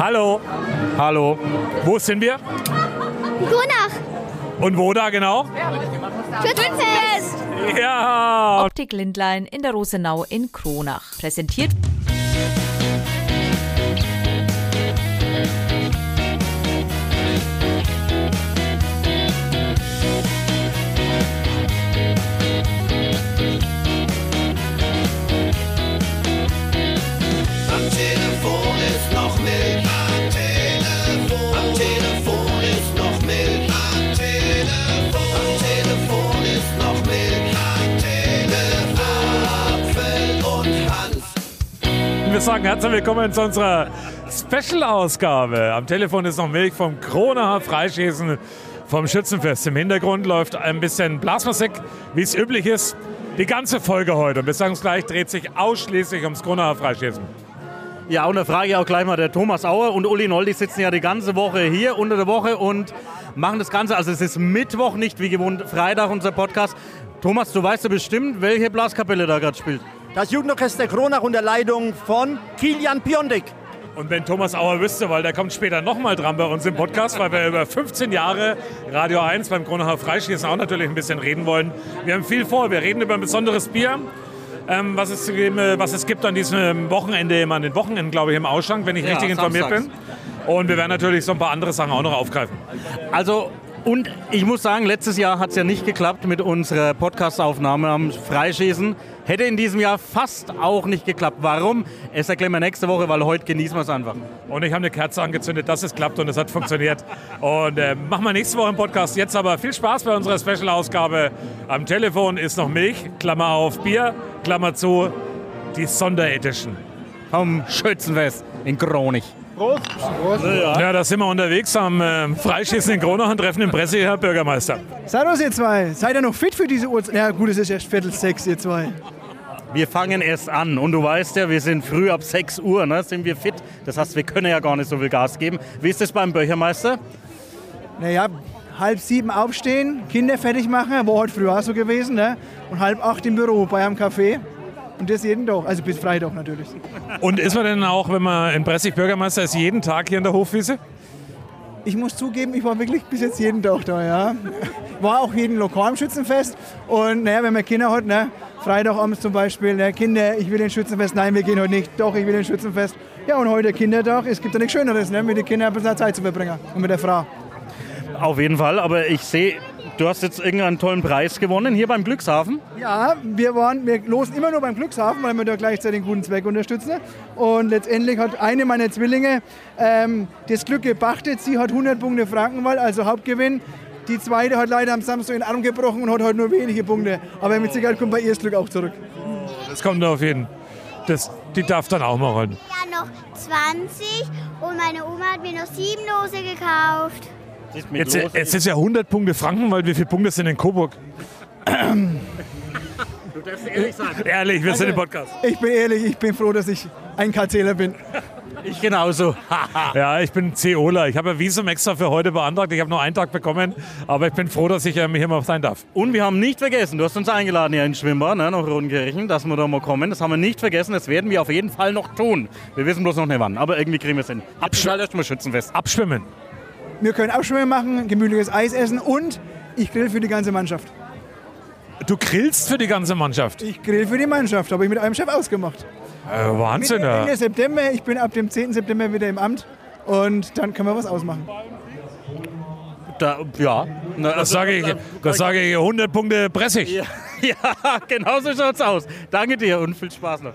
Hallo. Hallo. Wo sind wir? Grunach. Und wo da genau? Schützenfest. Ja. Optik Lindlein in der Rosenau in Kronach. Präsentiert Wir sagen herzlich willkommen zu unserer Special-Ausgabe. Am Telefon ist noch Milch vom Kronacher Freischießen vom Schützenfest. Im Hintergrund läuft ein bisschen Blasmusik, wie es üblich ist. Die ganze Folge heute, und wir sagen es gleich, dreht sich ausschließlich ums Kronacher Freischießen. Ja, und da frage ich auch gleich mal der Thomas Auer und Uli Noll, die sitzen ja die ganze Woche hier unter der Woche und machen das Ganze. Also es ist Mittwoch, nicht wie gewohnt Freitag unser Podcast. Thomas, du weißt ja bestimmt, welche Blaskapelle da gerade spielt. Das Jugendorchester Kronach unter Leitung von Kilian Piontek. Und wenn Thomas Auer wüsste, weil der kommt später nochmal dran bei uns im Podcast, weil wir über 15 Jahre Radio 1 beim Kronacher Freischießen auch natürlich ein bisschen reden wollen. Wir haben viel vor. Wir reden über ein besonderes Bier, ähm, was, es, äh, was es gibt an diesem Wochenende, immer an den Wochenenden, glaube ich, im Ausschank, wenn ich Ja, richtig informiert samstags. bin. Und wir werden natürlich so ein paar andere Sachen auch noch aufgreifen. Also, und ich muss sagen, letztes Jahr hat es ja nicht geklappt mit unserer Podcastaufnahme am Freischießen. Hätte in diesem Jahr fast auch nicht geklappt. Warum? Es erklären wir nächste Woche, weil heute genießen wir es einfach. Und ich habe eine Kerze angezündet, dass es klappt und es hat funktioniert. Und äh, machen wir nächste Woche im Podcast. Jetzt aber viel Spaß bei unserer Special-Ausgabe. Am Telefon ist noch Milch, Klammer auf Bier, Klammer zu, die Sonderedition. Vom Schützenfest in Kronich. Ja, da sind wir unterwegs am äh, Freischießen in Kronach und treffen den Presseherr Bürgermeister. Servus ihr zwei. Seid ihr noch fit für diese Uhrzeit? Ja gut, es ist erst Viertel sechs, ihr zwei. Wir fangen erst an und du weißt ja, wir sind früh ab 6 Uhr, ne, sind wir fit. Das heißt, wir können ja gar nicht so viel Gas geben. Wie ist das beim Bürgermeister? Naja, halb sieben aufstehen, Kinder fertig machen, war heute früh auch so gewesen, ne? Und halb acht im Büro bei einem Café. Und das jeden Tag, also bis Freitag natürlich. Und ist man denn auch, wenn man in Bressig Bürgermeister ist, jeden Tag hier in der Hofwiese? Ich muss zugeben, ich war wirklich bis jetzt jeden Tag da, ja. War auch jeden Lokal im Schützenfest. Und naja, wenn man Kinder hat, ne, Freitagabends zum Beispiel, ne, Kinder, ich will ins Schützenfest, nein, wir gehen heute nicht, doch, ich will ins Schützenfest. Ja, und heute Kindertag, es gibt ja nichts Schöneres, ne, mit den Kindern ein bisschen Zeit zu verbringen und mit der Frau. Auf jeden Fall, aber ich sehe, du hast jetzt irgendeinen tollen Preis gewonnen hier beim Glückshafen. Ja, wir, waren, wir losen immer nur beim Glückshafen, weil wir da gleichzeitig den guten Zweck unterstützen. Und letztendlich hat eine meiner Zwillinge ähm, das Glück gepachtet. Sie hat 100 Punkte Frankenwald, also Hauptgewinn. Die zweite hat leider am Samstag den Arm gebrochen und hat heute nur wenige Punkte. Aber mit Sicherheit kommt bei ihr das Glück auch zurück. Das kommt auf jeden. Das, die darf dann auch mal rollen. Ja, noch 20 und meine Oma hat mir noch sieben Lose gekauft. Jetzt, los. es ist ja 100 Punkte Franken, weil wie viele Punkte sind in Coburg? du darfst ehrlich sein. Ehrlich, wir sind im Podcast. Ich bin ehrlich, ich bin froh, dass ich ein KCler bin. Ich genauso. Ja, ich bin COler. Ich habe ein Visum extra für heute beantragt. Ich habe nur einen Tag bekommen, aber ich bin froh, dass ich ähm, hier mal sein darf. Und wir haben nicht vergessen, du hast uns eingeladen hier in Schwimmbad, ne, nach Rodenkirchen, dass wir da mal kommen. Das haben wir nicht vergessen, das werden wir auf jeden Fall noch tun. Wir wissen bloß noch nicht wann, aber irgendwie kriegen wir es hin. Schützenfest. Abschwimmen. Wir können Abschwimmen machen, gemütliches Eis essen und ich grill für die ganze Mannschaft. Du grillst für die ganze Mannschaft. Ich grill für die Mannschaft, habe ich mit einem Chef ausgemacht. Äh, Wahnsinn, ja. Ende September, ich bin ab dem 10. September wieder im Amt und dann können wir was ausmachen. Da, ja. Na, Das sage ich, das sage ich 100 Punkte Pressig. Ja, ja, genau so schaut's aus. Danke dir und viel Spaß noch.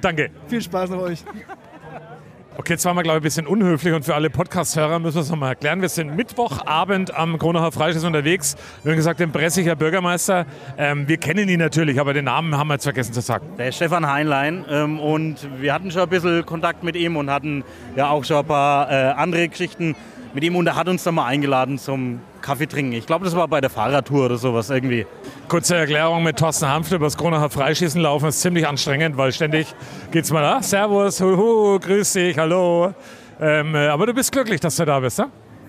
Danke. Viel Spaß noch euch. Okay, jetzt waren wir, glaube ich, ein bisschen unhöflich und für alle Podcast-Hörer müssen wir es nochmal erklären. Wir sind Mittwochabend am Kronacher Freischießen unterwegs. Wir haben gesagt, den Pressiger Bürgermeister. Ähm, wir kennen ihn natürlich, aber den Namen haben wir jetzt vergessen zu sagen. Der ist Stefan Heinlein ähm, und wir hatten schon ein bisschen Kontakt mit ihm und hatten ja auch schon ein paar äh, andere Geschichten mit ihm und er hat uns dann mal eingeladen zum Kaffee trinken. Ich glaube, das war bei der Fahrradtour oder sowas irgendwie. Kurze Erklärung mit Thorsten Hanfte über das Kronacher Freischießen laufen ist ziemlich anstrengend, weil ständig geht's mal, ah, Servus, huhu, grüß dich, hallo. Ähm, äh, aber du bist glücklich, dass du da bist, ne?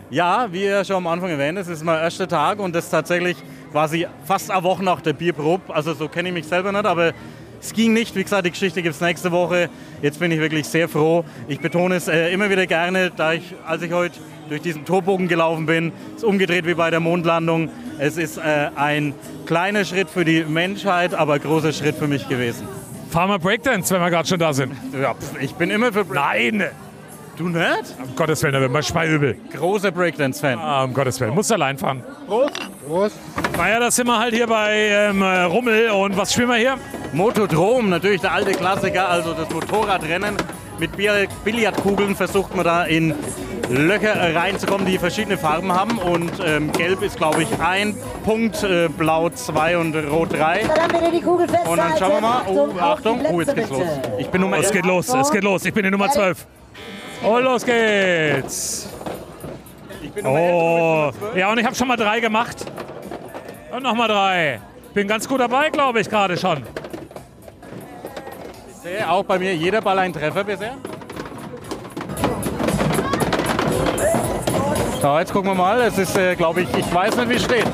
Ja, wie ihr schon am Anfang erwähnt, es ist mein erster Tag und das tatsächlich quasi fast eine Woche nach der Bierprobe. Also so kenne ich mich selber nicht, aber Es ging nicht, wie gesagt, die Geschichte gibt es nächste Woche. Jetzt bin ich wirklich sehr froh. Ich betone es äh, immer wieder gerne, da ich, als ich heute durch diesen Torbogen gelaufen bin, ist umgedreht wie bei der Mondlandung. Es ist äh, ein kleiner Schritt für die Menschheit, aber ein großer Schritt für mich gewesen. Fahren wir Breakdance, wenn wir gerade schon da sind. Ja, pf, ich bin immer für Break Nein! Du nicht? Um Gottes Willen, da wird man schweiübel. Großer Breakdance-Fan. Ah, um Gottes Willen. Muss allein fahren. Prost. Prost. Naja, das sind wir halt hier bei ähm, äh, Rummel. Und was spielen wir hier? Motodrom, natürlich der alte Klassiker, also das Motorradrennen. Mit Bill- Billardkugeln versucht man da in Löcher reinzukommen, die verschiedene Farben haben. Und ähm, gelb ist, glaube ich, ein Punkt, äh, blau zwei und rot drei. Dann bitte die Kugel festhalten. Und dann schauen wir mal. Oh, Achtung. Oh, jetzt geht's los. Ich bin Nummer Es geht los, es geht los. Ich bin die Nummer 12. Und los geht's. Ich bin Nummer Oh, ja, und ich habe schon mal drei gemacht. Und nochmal drei. Bin ganz gut dabei, glaube ich, gerade schon. Ich sehe auch bei mir jeder Ball ein Treffer bisher. So, jetzt gucken wir mal. Es ist, äh, glaube ich, ich weiß nicht, wie es steht.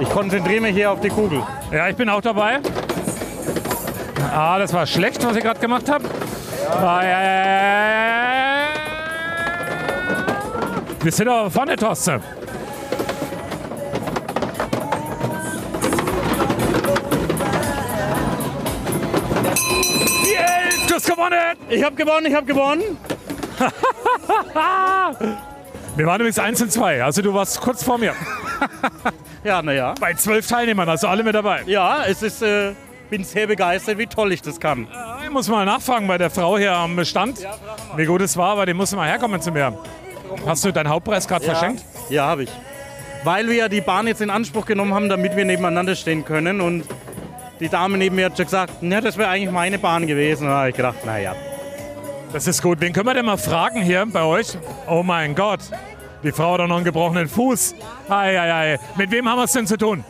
Ich konzentriere mich hier auf die Kugel. Ja, ich bin auch dabei. Ah, das war schlecht, was ich gerade gemacht habe. Ah, ja, ja, ja, ja, ja. Wir sind aber vorne, Thorsten. Die Elf, du hast gewonnen! Ich habe gewonnen, ich habe gewonnen. Wir waren übrigens 1 und 2, also du warst kurz vor mir. Ja, naja. Bei zwölf Teilnehmern, also alle mit dabei. Ja, es ist, äh, bin sehr begeistert, wie toll ich das kann. Ich muss mal nachfragen bei der Frau hier am Stand, wie gut es war, aber die muss mal herkommen zu mir. Hast du deinen Hauptpreis gerade verschenkt? Ja, habe ich. Weil wir ja die Bahn jetzt in Anspruch genommen haben, damit wir nebeneinander stehen können. Und die Dame neben mir hat schon gesagt, na, das wäre eigentlich meine Bahn gewesen. Da habe ich gedacht, naja. Das ist gut. Wen können wir denn mal fragen hier bei euch? Oh mein Gott, die Frau hat doch noch einen gebrochenen Fuß. Ei, ei, ei. Mit wem haben wir es denn zu tun?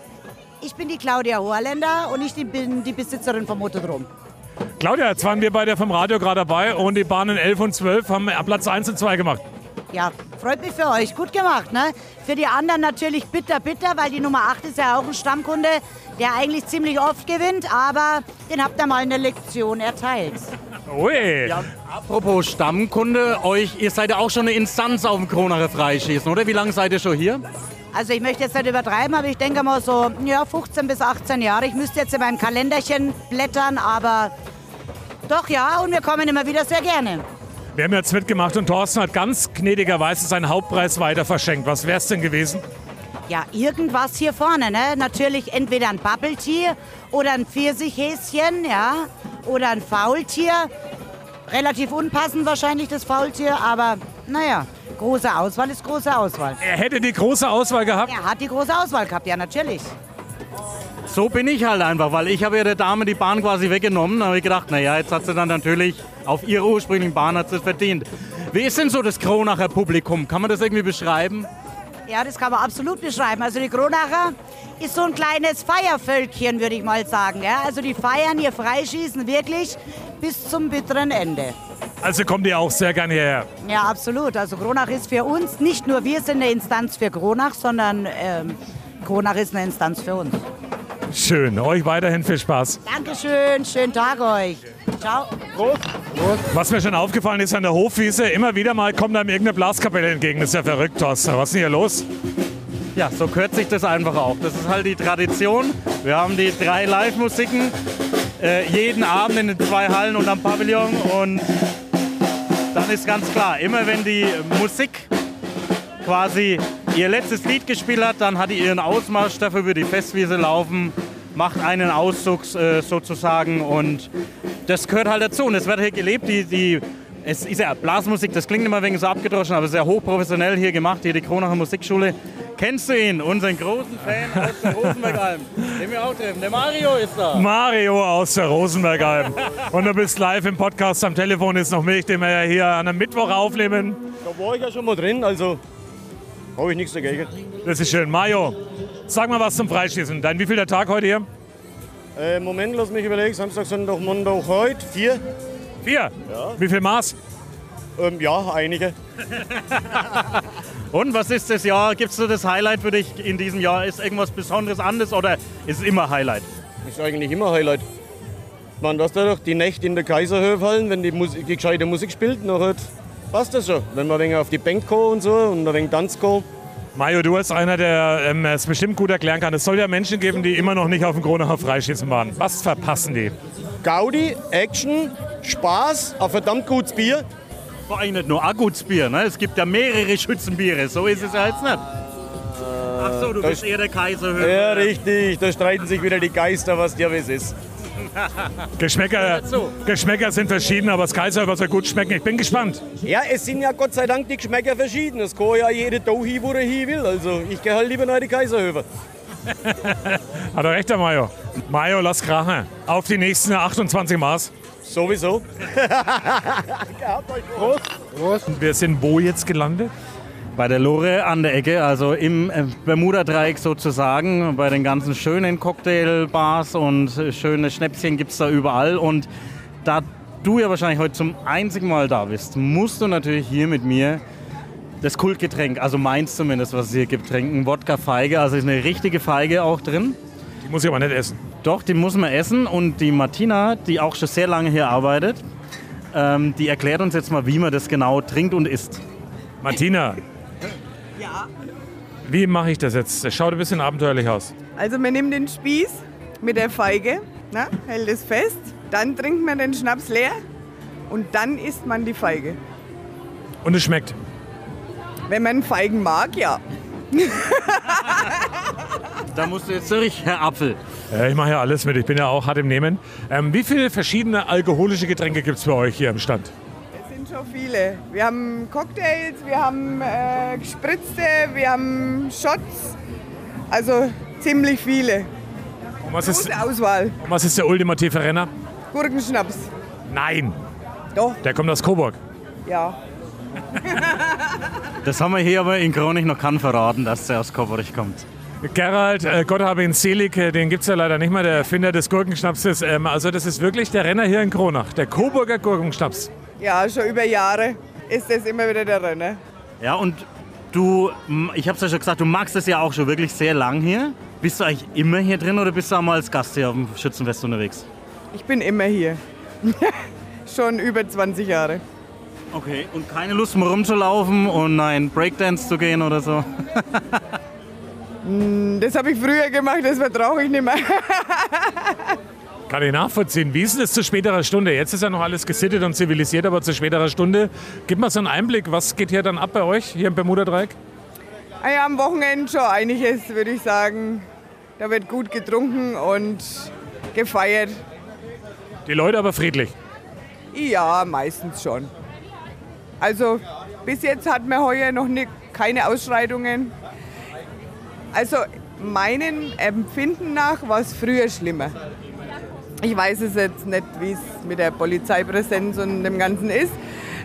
Ich bin die Claudia Horländer und ich bin die Besitzerin vom Motodrom. Claudia, jetzt waren wir bei der vom Radio gerade dabei und die Bahnen 11 und 12 haben Platz 1 und 2 gemacht. Ja, freut mich für euch. Gut gemacht, ne? Für die anderen natürlich bitter, bitter, weil die Nummer 8 ist ja auch ein Stammkunde, der eigentlich ziemlich oft gewinnt, aber den habt ihr mal eine Lektion erteilt. Ui. Ja, apropos Stammkunde, euch, ihr seid ja auch schon eine Instanz auf dem Kronacher Freischießen, oder? Wie lange seid ihr schon hier? Also ich möchte jetzt nicht übertreiben, aber ich denke mal so ja, 15 bis 18 Jahre. Ich müsste jetzt in meinem Kalenderchen blättern, aber doch ja, und wir kommen immer wieder sehr gerne. Wir haben jetzt mitgemacht und Thorsten hat ganz gnädigerweise seinen Hauptpreis weiter verschenkt. Was wäre es denn gewesen? Ja, irgendwas hier vorne, ne? Natürlich entweder ein Bubble Tea oder ein Pfirsichhäschen, ja, oder ein Faultier. Relativ unpassend wahrscheinlich das Faultier, aber naja, große Auswahl ist große Auswahl. Er hätte die große Auswahl gehabt. Er hat die große Auswahl gehabt, ja natürlich. So bin ich halt einfach, weil ich habe ja der Dame die Bahn quasi weggenommen. Da habe ich gedacht, naja, jetzt hat sie dann natürlich auf ihrer ursprünglichen Bahn hat sie es verdient. Wie ist denn so das Kronacher Publikum? Kann man das irgendwie beschreiben? Ja, das kann man absolut beschreiben. Also die Kronacher ist so ein kleines Feiervölkchen, würde ich mal sagen. Ja? Also die feiern ihr Freischießen wirklich bis zum bitteren Ende. Also kommt ihr auch sehr gerne hierher. Ja, absolut. Also Kronach ist für uns, nicht nur wir sind eine Instanz für Kronach, sondern ähm, Kronach ist eine Instanz für uns. Schön. Euch weiterhin viel Spaß. Dankeschön, schönen Tag euch. Ciao. Was mir schon aufgefallen ist an der Hofwiese, immer wieder mal kommt einem irgendeine Blaskapelle entgegen. Das ist ja verrückt, Thorsten. Was ist denn hier los? Ja, so kürzt sich das einfach auch. Das ist halt die Tradition. Wir haben die drei Live-Musiken äh, jeden Abend in den zwei Hallen und am Pavillon. Und dann ist ganz klar, immer wenn die Musik quasi ihr letztes Lied gespielt hat, dann hat die ihren Ausmarsch dafür über die Festwiese laufen, macht einen Auszug äh, sozusagen und das gehört halt dazu. Und es wird hier gelebt, die, die, es ist ja Blasmusik, das klingt immer ein wenig so abgedroschen, aber sehr hochprofessionell hier gemacht, hier die Kronacher Musikschule. Kennst du ihn, unseren großen Fan aus der Rosenbergalm, den wir auch treffen, der Mario ist da. Mario aus der Rosenbergalm. Und du bist live im Podcast. Am Telefon ist noch mich, den wir ja hier an einem Mittwoch aufnehmen. Da war ich ja schon mal drin, also habe ich nichts dagegen. Das ist schön. Mario, sag mal was zum Freischießen. Dein wievielter Tag heute hier? Äh, Moment, lass mich überlegen. Samstag, Sonntag, Montag, heute. Vier. Vier. Wie viel Maß? Ähm, ja, einige. Und was ist das Jahr? Gibt es so das Highlight für dich in diesem Jahr? Ist irgendwas Besonderes anders oder ist es immer Highlight? Ist eigentlich immer Highlight. Man, dass da doch die Nächte in der Kaiserhöfe hallen, wenn die, Musik, die gescheite Musik spielt, noch passt das schon. Wenn man ein wenig auf die Bank kommt und so und ein wenig Tanz kommt. Mario, du bist einer, der ähm, es bestimmt gut erklären kann. Es soll ja Menschen geben, die immer noch nicht auf dem Kronacher Freischießen waren. Was verpassen die? Gaudi, Action, Spaß, ein verdammt gutes Bier. Vor allem nicht nur ein gutes Bier, ne? Es gibt ja mehrere Schützenbiere, so ist es ja jetzt nicht. Ach so, du das- bist eher der Kaiserhöfer. Ja, richtig, da streiten sich wieder die Geister, was dir was ist. Geschmäcker, Geschmäcker sind verschieden, aber das Kaiser soll gut schmecken. Ich bin gespannt. Ja, es sind ja Gott sei Dank die Geschmäcker verschieden. Es kann ja jede da hin, wo er hin will. Also ich gehe halt lieber nach die Kaiserhöfe. Hat er recht, der Mario? Mario, lass krachen. Auf die nächsten 28 Maß. Sowieso. Und wir sind wo jetzt gelandet? Bei der Lore an der Ecke, also im äh, Bermuda-Dreieck sozusagen. Bei den ganzen schönen Cocktailbars und schöne Schnäpschen gibt es da überall. Und da du ja wahrscheinlich heute zum einzigen Mal da bist, musst du natürlich hier mit mir das Kultgetränk, also meins zumindest, was es hier gibt, trinken. Wodka-Feige, also ist eine richtige Feige auch drin. Die muss ich aber nicht essen. Doch, die muss man essen. Und die Martina, die auch schon sehr lange hier arbeitet, ähm, die erklärt uns jetzt mal, wie man das genau trinkt und isst. Martina. Wie mache ich das jetzt? Das schaut ein bisschen abenteuerlich aus. Also man nimmt den Spieß mit der Feige, na, hält es fest, dann trinkt man den Schnaps leer und dann isst man die Feige. Und es schmeckt. Wenn man Feigen mag, ja. Da musst du jetzt durch, Herr Apfel. Ja, ich mache ja alles mit. Ich bin ja auch hart im Nehmen. Ähm, wie viele verschiedene alkoholische Getränke gibt es bei euch hier am Stand? Schon viele. Wir haben Cocktails, wir haben äh, gespritzte, wir haben Shots. Also ziemlich viele. Und was ist, Gute Auswahl. und was ist der ultimative Renner? Gurkenschnaps. Nein. Doch. Der kommt aus Coburg. Ja. Das haben wir hier aber in Kronig noch kann verraten, dass der aus Koborich kommt. Gerald, äh, Gott habe ihn selig, äh, den gibt es ja leider nicht mehr, der Erfinder des Gurkenschnapses. Ähm, also das ist wirklich der Renner hier in Kronach, der Coburger Gurkenschnaps. Ja, schon über Jahre ist das immer wieder der Renner. Ja, und du, ich hab's ja schon gesagt, du magst es ja auch schon wirklich sehr lang hier. Bist du eigentlich immer hier drin oder bist du auch mal als Gast hier auf dem Schützenfest unterwegs? Ich bin immer hier. schon über 20 Jahre. Okay, und keine Lust mehr rumzulaufen und nein, Breakdance zu gehen oder so? Hm, Das habe ich früher gemacht, das vertraue ich nicht mehr. Kann ich nachvollziehen. Wie ist denn das zu späterer Stunde? Jetzt ist ja noch alles gesittet und zivilisiert, aber zu späterer Stunde. Gib mal so einen Einblick, was geht hier dann ab bei euch, hier im Bermuda-Dreieck? Ah ja, am Wochenende schon einiges, würde ich sagen. Da wird gut getrunken und gefeiert. Die Leute aber friedlich. Ja, meistens schon. Also bis jetzt hatten wir heuer noch nicht, keine Ausschreitungen. Also meinem Empfinden nach war es früher schlimmer. Ich weiß es jetzt nicht, wie es mit der Polizeipräsenz und dem Ganzen ist.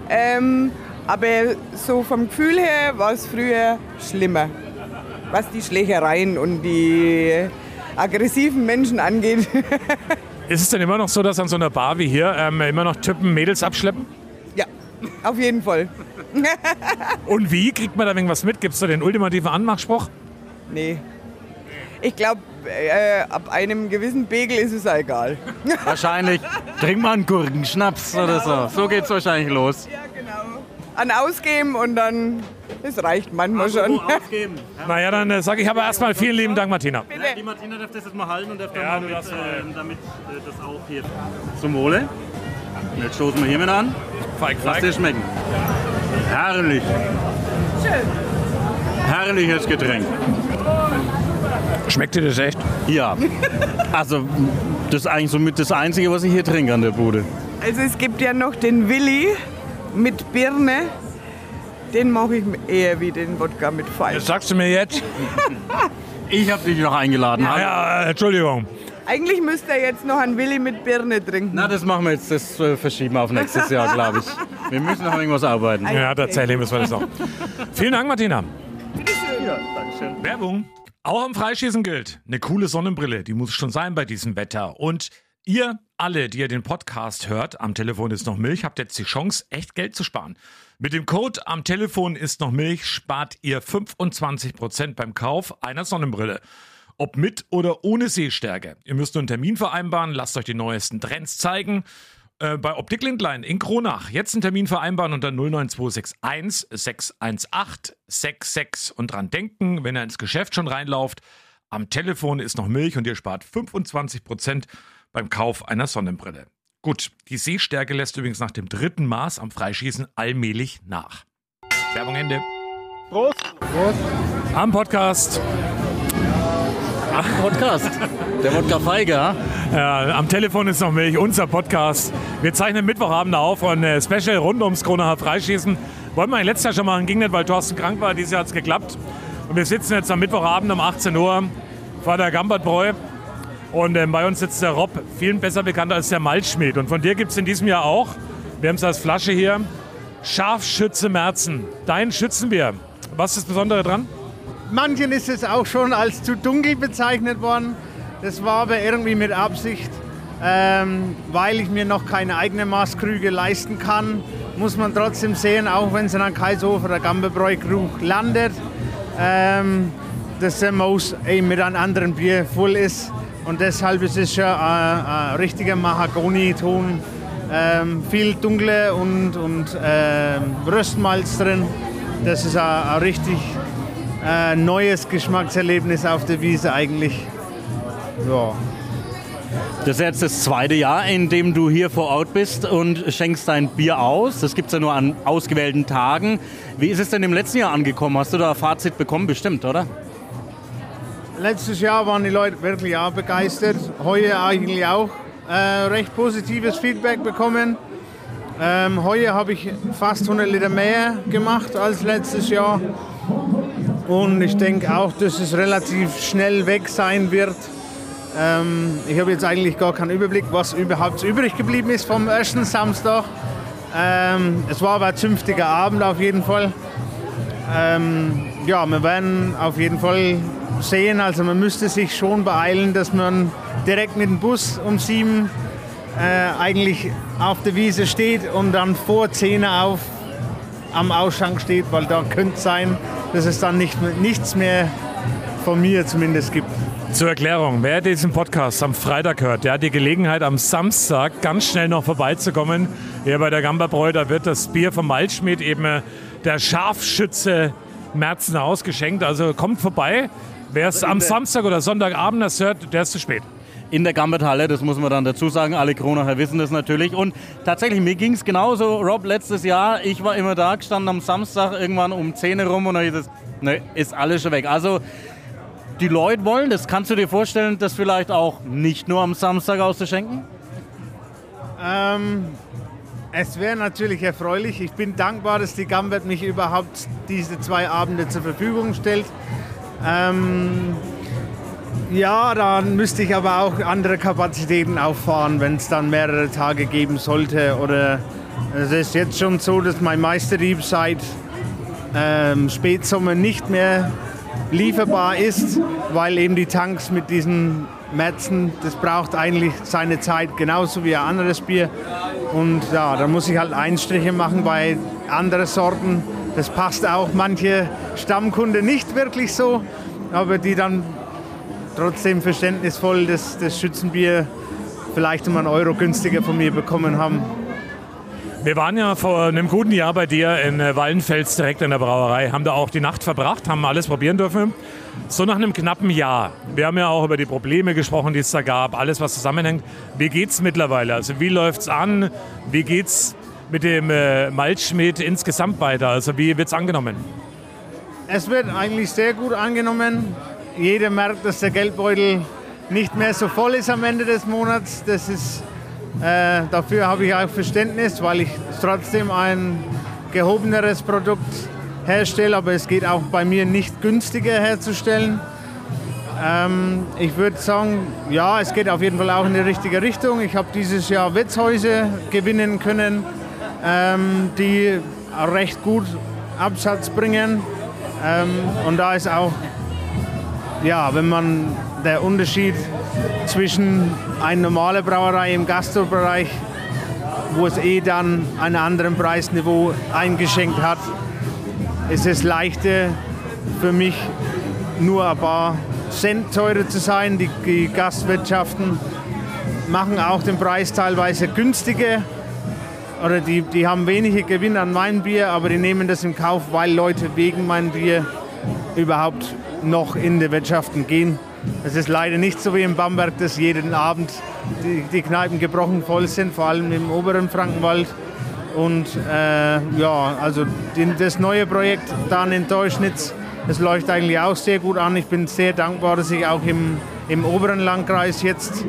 Ähm, aber so vom Gefühl her war es früher schlimmer. Was die Schlägereien und die aggressiven Menschen angeht. Ist es denn immer noch so, dass an so einer Bar wie hier ähm, immer noch Typen Mädels abschleppen? ja, auf jeden Fall. Und wie? Kriegt man da irgendwas mit? Gibt es da den ultimativen Anmachspruch? Nee. Ich glaube, äh, ab einem gewissen Pegel ist es auch egal. Wahrscheinlich. Trink mal einen Gurkenschnaps oder so. So geht's wahrscheinlich los. Ja, genau. An Ausgeben und dann, das reicht manchmal schon. ausgeben. Naja, dann äh, sage ich aber erstmal vielen lieben Dank, Martina. Die Martina darf das jetzt mal halten und darf dann Ja, mit, darfst mal äh, damit äh, das auch hier zum Wohle. Und jetzt stoßen wir hiermit an. Feig, Lass dir schmecken. Herrlich. Herrliches Getränk. Schmeckt dir das echt? Ja. Also, das ist eigentlich somit das Einzige, was ich hier trinke an der Bude. Also es gibt ja noch den Willi mit Birne. Den mache ich eher wie den Wodka mit Das Pfeil. sagst du mir jetzt? Ich habe dich noch eingeladen. Ja, äh, Entschuldigung. Eigentlich müsste er jetzt noch einen Willi mit Birne trinken. Na, das machen wir jetzt, das äh, verschieben wir auf nächstes Jahr, glaube ich. Wir müssen noch irgendwas arbeiten. Ja, tatsächlich müssen wir das noch. Vielen Dank, Martina. Ja, Dankeschön. Werbung. Auch am Freischießen gilt, eine coole Sonnenbrille, die muss schon sein bei diesem Wetter. Und ihr alle, die ihr den Podcast hört, am Telefon ist noch Milch, habt jetzt die Chance, echt Geld zu sparen. Mit dem Code am Telefon ist noch Milch spart ihr 25% beim Kauf einer Sonnenbrille. Ob mit oder ohne Sehstärke. Ihr müsst nur einen Termin vereinbaren, lasst euch die neuesten Trends zeigen. Äh, bei Optik Lindlein in Kronach. Jetzt einen Termin vereinbaren unter 09261 618 66 und dran denken, wenn ihr ins Geschäft schon reinlauft. Am Telefon ist noch Milch und ihr spart 25% beim Kauf einer Sonnenbrille. Gut, die Sehstärke lässt übrigens nach dem dritten Maß am Freischießen allmählich nach. Werbung Ende. Prost. Am Podcast. Podcast. Der Wodka Feige, ja? Ja, am Telefon ist noch Milch, unser Podcast. Wir zeichnen Mittwochabend auf und äh, Special rund ums Kronacher Freischießen. Wollten wir letztes Jahr schon machen, ging nicht, weil Thorsten krank war. Dieses Jahr hat es geklappt. Und wir sitzen jetzt am Mittwochabend um 18 Uhr vor der Gambertbräu. Und ähm, bei uns sitzt der Rob, vielen besser bekannt als der Malzschmied. Und von dir gibt es in diesem Jahr auch, wir haben es als Flasche hier, Scharfschütze Merzen. Dein Schützenbier. Was ist das Besondere dran? Manchen ist es auch schon als zu dunkel bezeichnet worden. Das war aber irgendwie mit Absicht. Ähm, weil ich mir noch keine eigene Maßkrüge leisten kann, muss man trotzdem sehen, auch wenn es in einem Kaiserhofer oder Gambebräu-Krug landet, ähm, dass der Maus eben mit einem anderen Bier voll ist. Und deshalb ist es schon ein, ein richtiger Mahagoni-Ton. Ähm, viel dunkle und, und ähm, Röstmalz drin. Das ist ein, ein richtig äh, neues Geschmackserlebnis auf der Wiese eigentlich. Ja. Das ist jetzt das zweite Jahr, in dem du hier vor Ort bist und schenkst dein Bier aus. Das gibt es ja nur an ausgewählten Tagen. Wie ist es denn im letzten Jahr angekommen? Hast du da ein Fazit bekommen? Bestimmt, oder? Letztes Jahr waren die Leute wirklich auch begeistert. Heuer eigentlich auch äh, recht positives Feedback bekommen. Ähm, heuer habe ich fast 100 Liter mehr gemacht als letztes Jahr. Und ich denke auch, dass es relativ schnell weg sein wird. Ähm, ich habe jetzt eigentlich gar keinen Überblick, was überhaupt übrig geblieben ist vom ersten Samstag. Ähm, es war aber ein zünftiger Abend auf jeden Fall. Ähm, ja, wir werden auf jeden Fall sehen. Also man müsste sich schon beeilen, dass man direkt mit dem Bus um sieben äh, eigentlich auf der Wiese steht und dann vor 10 auf am Ausschank steht, weil da könnte sein, dass es dann nicht, nichts mehr von mir zumindest gibt. Zur Erklärung, wer diesen Podcast am Freitag hört, der hat die Gelegenheit, am Samstag ganz schnell noch vorbeizukommen. Hier bei der Gambabräu, da wird das Bier vom Malzschmied eben äh, der Scharfschütze Merzen ausgeschenkt. Also kommt vorbei. Wer es am Samstag oder Sonntagabend das hört, der ist zu spät. In der Gambit-Halle, das muss man dann dazu sagen. Alle Kronacher wissen das natürlich. Und tatsächlich, mir ging es genauso, Rob, letztes Jahr. Ich war immer da, gestanden am Samstag irgendwann um 10 Uhr rum und dann hieß es, ne, ist alles schon weg. Also die Leute wollen das. Kannst du dir vorstellen, das vielleicht auch nicht nur am Samstag auszuschenken? Ähm, es wäre natürlich erfreulich. Ich bin dankbar, dass die Gambert mich überhaupt diese zwei Abende zur Verfügung stellt. Ähm, ja, dann müsste ich aber auch andere Kapazitäten auffahren, wenn es dann mehrere Tage geben sollte. Oder es ist jetzt schon so, dass mein Meisterrieb seit ähm, Spätsommer nicht mehr lieferbar ist, weil eben die Tanks mit diesen Metzen, das braucht eigentlich seine Zeit, genauso wie ein anderes Bier. Und ja, da muss ich halt Einstriche machen bei anderen Sorten. Das passt auch manche Stammkunde nicht wirklich so, aber die dann trotzdem verständnisvoll das, das Schützenbier vielleicht um einen Euro günstiger von mir bekommen haben. Wir waren ja vor einem guten Jahr bei dir in äh, Wallenfels direkt in der Brauerei, haben da auch die Nacht verbracht, haben alles probieren dürfen. So nach einem knappen Jahr. Wir haben ja auch über die Probleme gesprochen, die es da gab, alles was zusammenhängt. Wie geht's mittlerweile? Also wie läuft's an? Wie geht's mit dem äh, Malzschmied insgesamt weiter? Also wie wird's angenommen? Es wird eigentlich sehr gut angenommen. Jeder merkt, dass der Geldbeutel nicht mehr so voll ist am Ende des Monats. Das ist, äh, dafür habe ich auch Verständnis, weil ich trotzdem ein gehobeneres Produkt herstelle, aber es geht auch bei mir nicht günstiger herzustellen. Ähm, ich würde sagen, ja, es geht auf jeden Fall auch in die richtige Richtung. Ich habe dieses Jahr Wirtshäuser gewinnen können, ähm, die recht gut Absatz bringen. Ähm, und da ist auch, ja, wenn man der Unterschied zwischen einer normalen Brauerei im Gastrobereich, wo es eh dann einen anderen Preisniveau eingeschenkt hat, ist es leichter für mich nur ein paar Cent teurer zu sein. Die, die Gastwirtschaften machen auch den Preis teilweise günstiger. Oder die, die haben wenige Gewinn an meinem Bier, aber die nehmen das in Kauf, weil Leute wegen meinem Bier überhaupt noch in die Wirtschaften gehen. Es ist leider nicht so wie in Bamberg, dass jeden Abend die, die Kneipen gebrochen voll sind, vor allem im oberen Frankenwald. Und äh, ja, also die, das neue Projekt dann in Teuschnitz, das läuft eigentlich auch sehr gut an. Ich bin sehr dankbar, dass ich auch im, im oberen Landkreis jetzt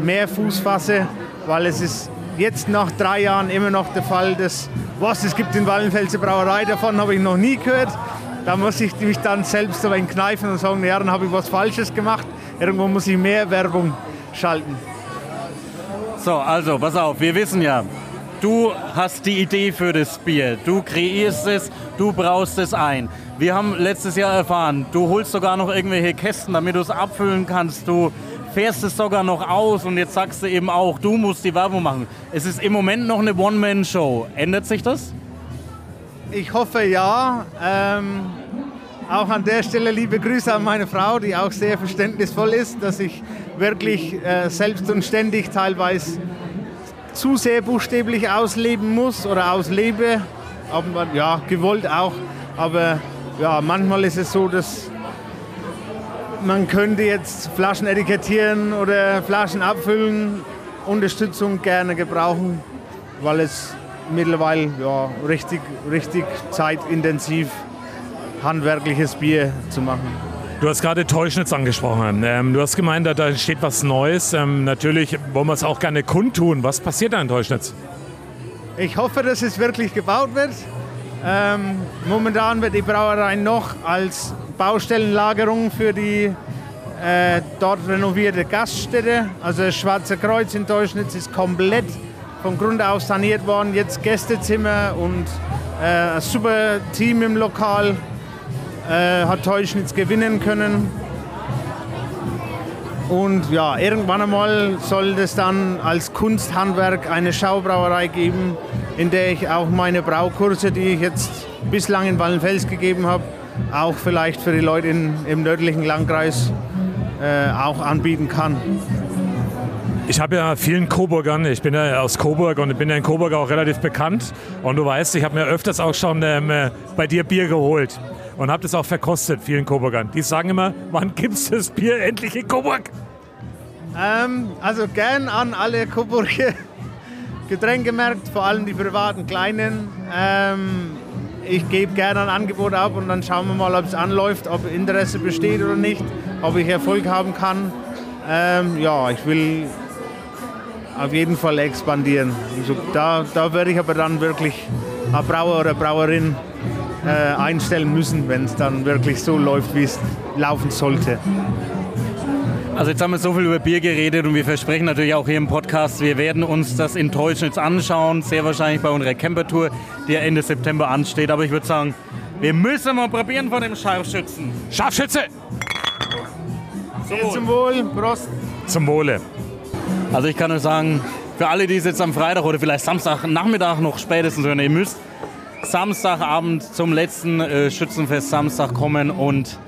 mehr Fuß fasse, weil es ist jetzt nach drei Jahren immer noch der Fall, dass was es gibt in Wallenfelser Brauerei, davon habe ich noch nie gehört. Da muss ich mich dann selbst ein kneifen und sagen, ja, dann habe ich was Falsches gemacht. Irgendwo muss ich mehr Werbung schalten. So, also, pass auf, wir wissen ja, du hast die Idee für das Bier, du kreierst es, du braust es ein. Wir haben letztes Jahr erfahren, du holst sogar noch irgendwelche Kästen, damit du es abfüllen kannst, du fährst es sogar noch aus und jetzt sagst du eben auch, du musst die Werbung machen. Es ist im Moment noch eine One-Man-Show. Ändert sich das? Ich hoffe ja. Ähm, auch an der Stelle liebe Grüße an meine Frau, die auch sehr verständnisvoll ist, dass ich wirklich äh, selbst und ständig teilweise zu sehr buchstäblich ausleben muss oder auslebe. Aber, ja, gewollt auch. Aber ja, manchmal ist es so, dass man könnte jetzt Flaschen etikettieren oder Flaschen abfüllen, Unterstützung gerne gebrauchen, weil es mittlerweile ja, richtig, richtig zeitintensiv handwerkliches Bier zu machen. Du hast gerade Teuschnitz angesprochen. Ähm, du hast gemeint, da- da steht was Neues. Ähm, natürlich wollen wir es auch gerne kundtun. Was passiert da in Teuschnitz? Ich hoffe, dass es wirklich gebaut wird. Ähm, momentan wird die Brauerei noch als Baustellenlagerung für die äh, dort renovierte Gaststätte, also das Schwarze Kreuz in Teuschnitz, ist komplett vom Grund auf saniert worden. Jetzt Gästezimmer und äh, ein super Team im Lokal äh, hat Teuschnitz gewinnen können. Und ja, irgendwann einmal soll es dann als Kunsthandwerk eine Schaubrauerei geben, in der ich auch meine Braukurse, die ich jetzt bislang in Wallenfels gegeben habe, auch vielleicht für die Leute in, im nördlichen Landkreis äh, auch anbieten kann. Ich habe ja vielen Coburgern, ich bin ja aus Coburg und bin ja in Coburg auch relativ bekannt. Und du weißt, ich habe mir öfters auch schon ähm, äh, bei dir Bier geholt und habe das auch verkostet, vielen Coburgern. Die sagen immer, wann gibt's das Bier endlich in Coburg? Ähm, also gern an alle Coburger Getränkemärkte, vor allem die privaten kleinen. Ähm, ich gebe gerne ein Angebot ab und dann schauen wir mal, ob es anläuft, ob Interesse besteht oder nicht, ob ich Erfolg haben kann. Ähm, ja, ich will auf jeden Fall expandieren. Also da, da werde ich aber dann wirklich eine Brauer oder Brauerin äh, einstellen müssen, wenn es dann wirklich so läuft, wie es laufen sollte. Also jetzt haben wir so viel über Bier geredet und wir versprechen natürlich auch hier im Podcast, wir werden uns das in Teuschnitz anschauen, sehr wahrscheinlich bei unserer Campertour, die ja Ende September ansteht. Aber ich würde sagen, wir müssen mal probieren von dem Scharfschützen. Scharfschütze! Sehr zum Wohl, Prost. Zum Wohle. Also ich kann nur sagen, für alle, die es jetzt am Freitag oder vielleicht Samstagnachmittag noch spätestens hören, ihr müsst Samstagabend zum letzten äh, Schützenfest Samstag kommen und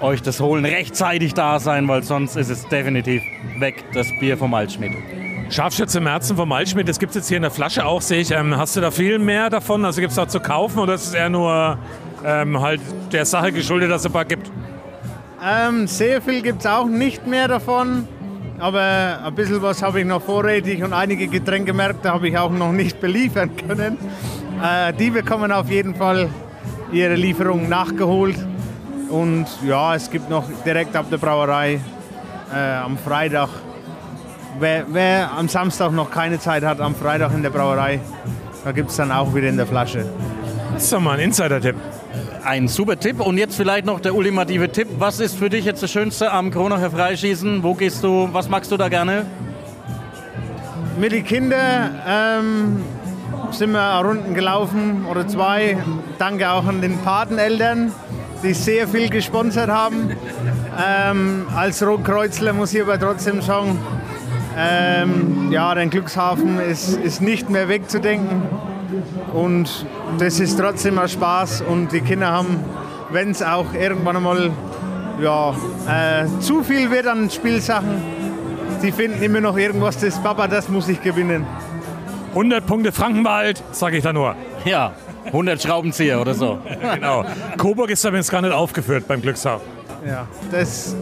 euch das holen, rechtzeitig da sein, weil sonst ist es definitiv weg, das Bier vom Altschmidt. Scharfschütze im Herzen vom Malschmidt, das gibt es jetzt hier in der Flasche auch, sehe ich. Ähm, hast du da viel mehr davon? Also gibt es da zu kaufen oder ist es eher nur ähm, halt der Sache geschuldet, dass es ein paar gibt? Ähm, sehr viel gibt es auch nicht mehr davon. Aber ein bisschen was habe ich noch vorrätig und einige Getränkemärkte habe ich auch noch nicht beliefern können. Äh, die bekommen auf jeden Fall ihre Lieferung nachgeholt. Und ja, es gibt noch direkt ab der Brauerei äh, am Freitag. Wer, wer am Samstag noch keine Zeit hat, am Freitag in der Brauerei, da gibt es dann auch wieder in der Flasche. Das ist doch mal ein Insider-Tipp. Ein super Tipp. Und jetzt vielleicht noch der ultimative Tipp. Was ist für dich jetzt das Schönste am Kronacher Freischießen? Wo gehst du, was magst du da gerne? Mit den Kindern ähm, sind wir Runden gelaufen oder zwei. Danke auch an den Pateneltern, die sehr viel gesponsert haben. Ähm, als Rotkreuzler muss ich aber trotzdem sagen, ähm, ja, der Glückshafen ist, ist nicht mehr wegzudenken. Und das ist trotzdem ein Spaß und die Kinder haben, wenn es auch irgendwann einmal ja, äh, zu viel wird an Spielsachen. Die finden immer noch irgendwas, das Papa, das muss ich gewinnen. 100 Punkte Frankenwald, sage ich da nur. Ja, 100 Schraubenzieher oder so. genau. Coburg ist übrigens gar nicht aufgeführt beim Glückshaus. Ja, das.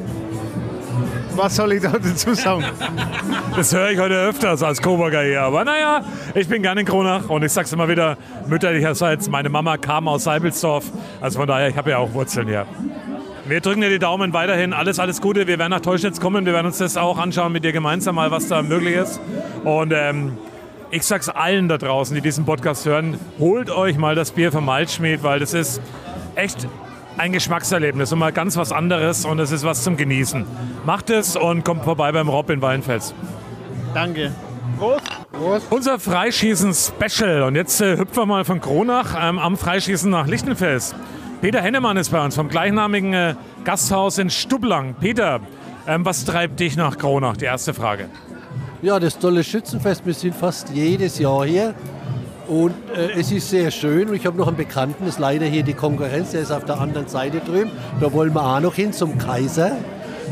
Was soll ich da dazu sagen? Das höre ich heute öfters als Coburger hier. Aber naja, ich bin gerne in Kronach und ich sag's immer wieder, mütterlicherseits, meine Mama kam aus Seibelsdorf. Also von daher, ich habe ja auch Wurzeln hier. Wir drücken dir die Daumen weiterhin. Alles, alles Gute. Wir werden nach Teuschnitz kommen. Wir werden uns das auch anschauen mit dir gemeinsam mal, was da möglich ist. Und ähm, ich sag's allen da draußen, die diesen Podcast hören, holt euch mal das Bier vom Malzschmied, weil das ist echt ein Geschmackserlebnis und mal ganz was anderes und es ist was zum Genießen. Macht es und kommt vorbei beim Rob in Wallenfels. Danke. Unser Freischießen-Special. Und jetzt äh, hüpfen wir mal von Kronach ähm, am Freischießen nach Lichtenfels. Peter Hennemann ist bei uns vom gleichnamigen äh, Gasthaus in Stublang. Peter, ähm, was treibt dich nach Kronach? Die erste Frage. Ja, das tolle Schützenfest. Wir sind fast jedes Jahr hier. Und äh, es ist sehr schön. Ich habe noch einen Bekannten, das ist leider hier die Konkurrenz, der ist auf der anderen Seite drüben. Da wollen wir auch noch hin zum Kaiser.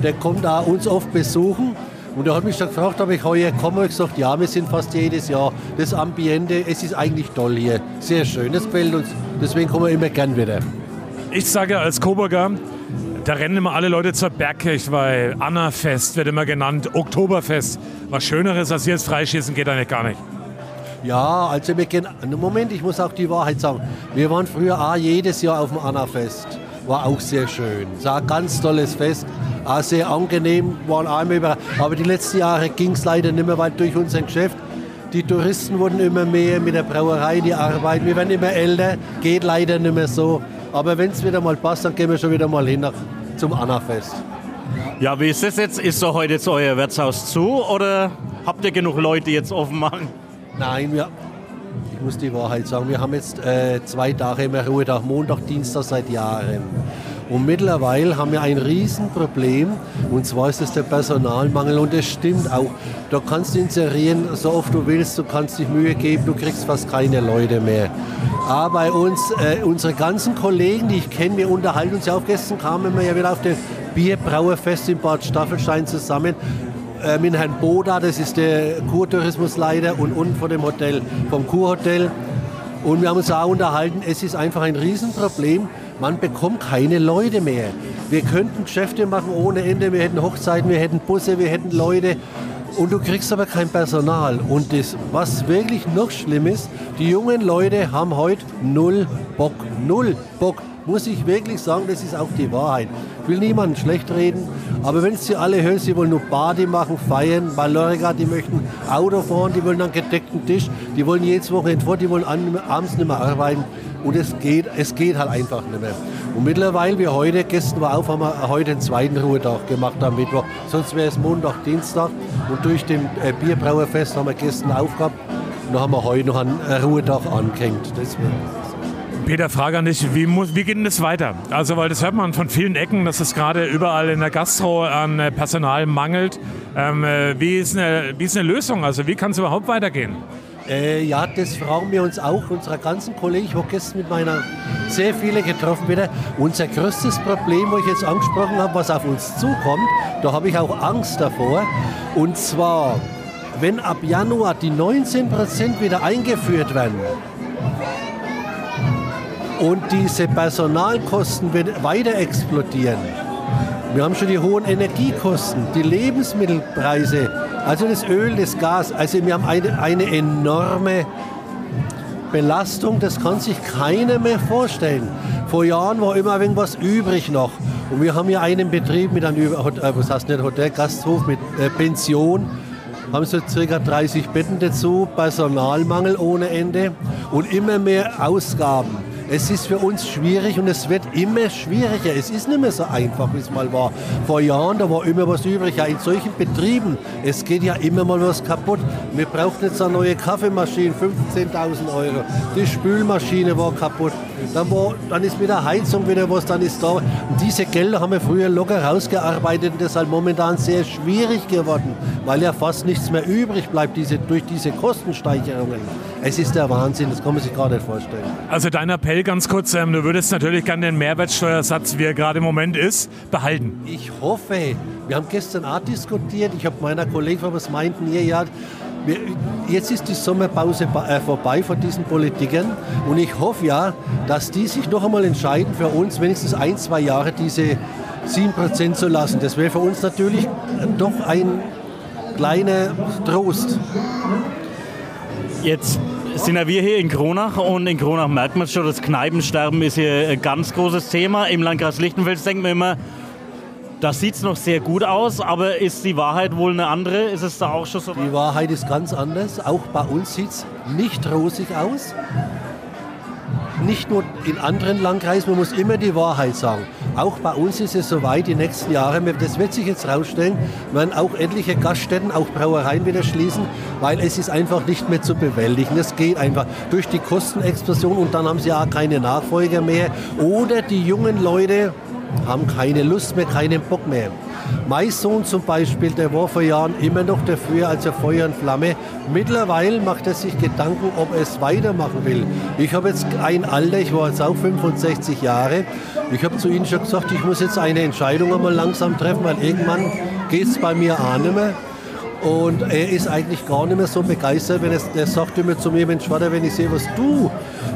Der kommt da uns oft besuchen. Und er hat mich dann gefragt, ob ich heuer komme. Ich gesagt, ja, wir sind fast jedes Jahr. Das Ambiente, es ist eigentlich toll hier. Sehr schön, das gefällt uns. Deswegen kommen wir immer gern wieder. Ich sage als Coburger, da rennen immer alle Leute zur Bergkirche, weil Annafest wird immer genannt, Oktoberfest. Was Schöneres als hier das Freischießen geht eigentlich gar nicht. Ja, also wir gehen. Moment, ich muss auch die Wahrheit sagen. Wir waren früher auch jedes Jahr auf dem Annafest. War auch sehr schön. Es war ein ganz tolles Fest. Auch sehr angenehm, waren einmal über. Aber die letzten Jahre ging es leider nicht mehr, weil durch unser Geschäft. Die Touristen wurden immer mehr mit der Brauerei, die arbeiten. Wir werden immer älter, geht leider nicht mehr so. Aber wenn es wieder mal passt, dann gehen wir schon wieder mal hin nach, zum Annafest. Ja, wie ist das jetzt? Ist so heute jetzt euer Wirtshaus zu oder habt ihr genug Leute, jetzt offen machen? Nein, wir, ich muss die Wahrheit sagen, wir haben jetzt äh, zwei Tage immer Ruhetag, Montag, Dienstag seit Jahren. Und mittlerweile haben wir ein Riesenproblem, und zwar ist es der Personalmangel. Und das stimmt auch. Da kannst du inserieren, so oft du willst, du kannst dich Mühe geben, du kriegst fast keine Leute mehr. Aber bei uns, äh, unsere ganzen Kollegen, die ich kenne, wir unterhalten uns ja auch. Gestern kamen wir ja wieder auf dem Bierbrauerfest in Bad Staffelstein zusammen äh, mit Herrn Boda, das ist der Kurtourismusleiter und unten von dem Hotel, vom Kurhotel. Und wir haben uns auch unterhalten, es ist einfach ein Riesenproblem, man bekommt keine Leute mehr. Wir könnten Geschäfte machen ohne Ende, wir hätten Hochzeiten, wir hätten Busse, wir hätten Leute. Und du kriegst aber kein Personal. Und das, was wirklich noch schlimm ist, die jungen Leute haben heute null Bock. Null Bock. Muss ich wirklich sagen, das ist auch die Wahrheit. Ich will niemanden schlecht reden, aber wenn sie alle hören, sie wollen nur Party machen, feiern, Mallorca, die möchten Auto fahren, die wollen einen gedeckten Tisch, die wollen jedes Wochenende fort, die wollen abends nicht mehr arbeiten. Und es geht, es geht halt einfach nicht mehr. Und mittlerweile, wir heute, gestern war auf, haben wir heute einen zweiten Ruhetag gemacht am Mittwoch. Sonst wäre es Montag, Dienstag. Und durch den äh, Bierbrauerfest haben wir gestern aufgehabt. Und dann haben wir heute noch einen äh, Ruhetag angehängt. Deswegen. Peter, Frage an dich, wie, muss, wie geht denn das weiter? Also, weil das hört man von vielen Ecken, dass es gerade überall in der Gastro an äh, Personal mangelt. Ähm, äh, wie, ist eine, wie ist eine Lösung? Also, wie kann es überhaupt weitergehen? Äh, ja, das fragen wir uns auch, unsere ganzen Kollegen. Ich habe gestern mit meiner sehr viele getroffen wieder. Unser größtes Problem, wo ich jetzt angesprochen habe, was auf uns zukommt, da habe ich auch Angst davor. Und zwar, wenn ab Januar die 19 Prozent wieder eingeführt werden und diese Personalkosten wieder weiter explodieren. Wir haben schon die hohen Energiekosten, die Lebensmittelpreise, also das Öl, das Gas. Also wir haben eine, eine enorme Belastung, das kann sich keiner mehr vorstellen. Vor Jahren war immer irgendwas übrig noch. Und wir haben hier einen Betrieb mit einem, äh, was heißt nicht Hotel, Gasthof mit äh, Pension, haben so circa 30 Betten dazu, Personalmangel ohne Ende und immer mehr Ausgaben. Es ist für uns schwierig und es wird immer schwieriger. Es ist nicht mehr so einfach, wie es mal war. Vor Jahren, da war immer was übrig. Ja, in solchen Betrieben, es geht ja immer mal was kaputt. Wir brauchten jetzt eine neue Kaffeemaschine, 15.000 Euro. Die Spülmaschine war kaputt. Dann, war, dann ist mit der Heizung wieder was, dann ist da. Und diese Gelder haben wir früher locker rausgearbeitet und das ist halt momentan sehr schwierig geworden, weil ja fast nichts mehr übrig bleibt diese, durch diese Kostensteigerungen. Es ist der Wahnsinn, das kann man sich gar nicht vorstellen. Also dein Appell ganz kurz, ähm, du würdest natürlich gerne den Mehrwertsteuersatz, wie er gerade im Moment ist, behalten. Ich hoffe, wir haben gestern auch diskutiert, ich habe meiner Kollegen, was meinten ihr, ja, jetzt ist die Sommerpause äh, vorbei von diesen Politikern und ich hoffe ja, dass die sich noch einmal entscheiden, für uns wenigstens ein, zwei Jahre diese 7% zu lassen. Das wäre für uns natürlich doch ein kleiner Trost. Jetzt sind ja wir hier in Kronach und in Kronach merkt man schon, das Kneipensterben ist hier ein ganz großes Thema. Im Landkreis Lichtenfels denkt man immer, das sieht noch sehr gut aus, aber ist die Wahrheit wohl eine andere? Ist es da auch schon so? Die Wahrheit ist ganz anders. Auch bei uns sieht es nicht rosig aus. Nicht nur in anderen Landkreisen, man muss immer die Wahrheit sagen. Auch bei uns ist es soweit, die nächsten Jahre, das wird sich jetzt rausstellen, werden auch etliche Gaststätten, auch Brauereien wieder schließen, weil es ist einfach nicht mehr zu bewältigen. Es geht einfach durch die Kostenexplosion und dann haben sie auch keine Nachfolger mehr. Oder die jungen Leute haben keine Lust mehr, keinen Bock mehr. Mein Sohn zum Beispiel, der war vor Jahren immer noch dafür, also Feuer und Flamme. Mittlerweile macht er sich Gedanken, ob er es weitermachen will. Ich habe jetzt ein Alter, ich war jetzt auch 65 Jahre. Ich habe zu ihm schon gesagt, ich muss jetzt eine Entscheidung einmal langsam treffen, weil irgendwann geht es bei mir auch nicht mehr. Und er ist eigentlich gar nicht mehr so begeistert, wenn er, er sagt immer zu mir, Mensch, Vater, wenn ich sehe, was du,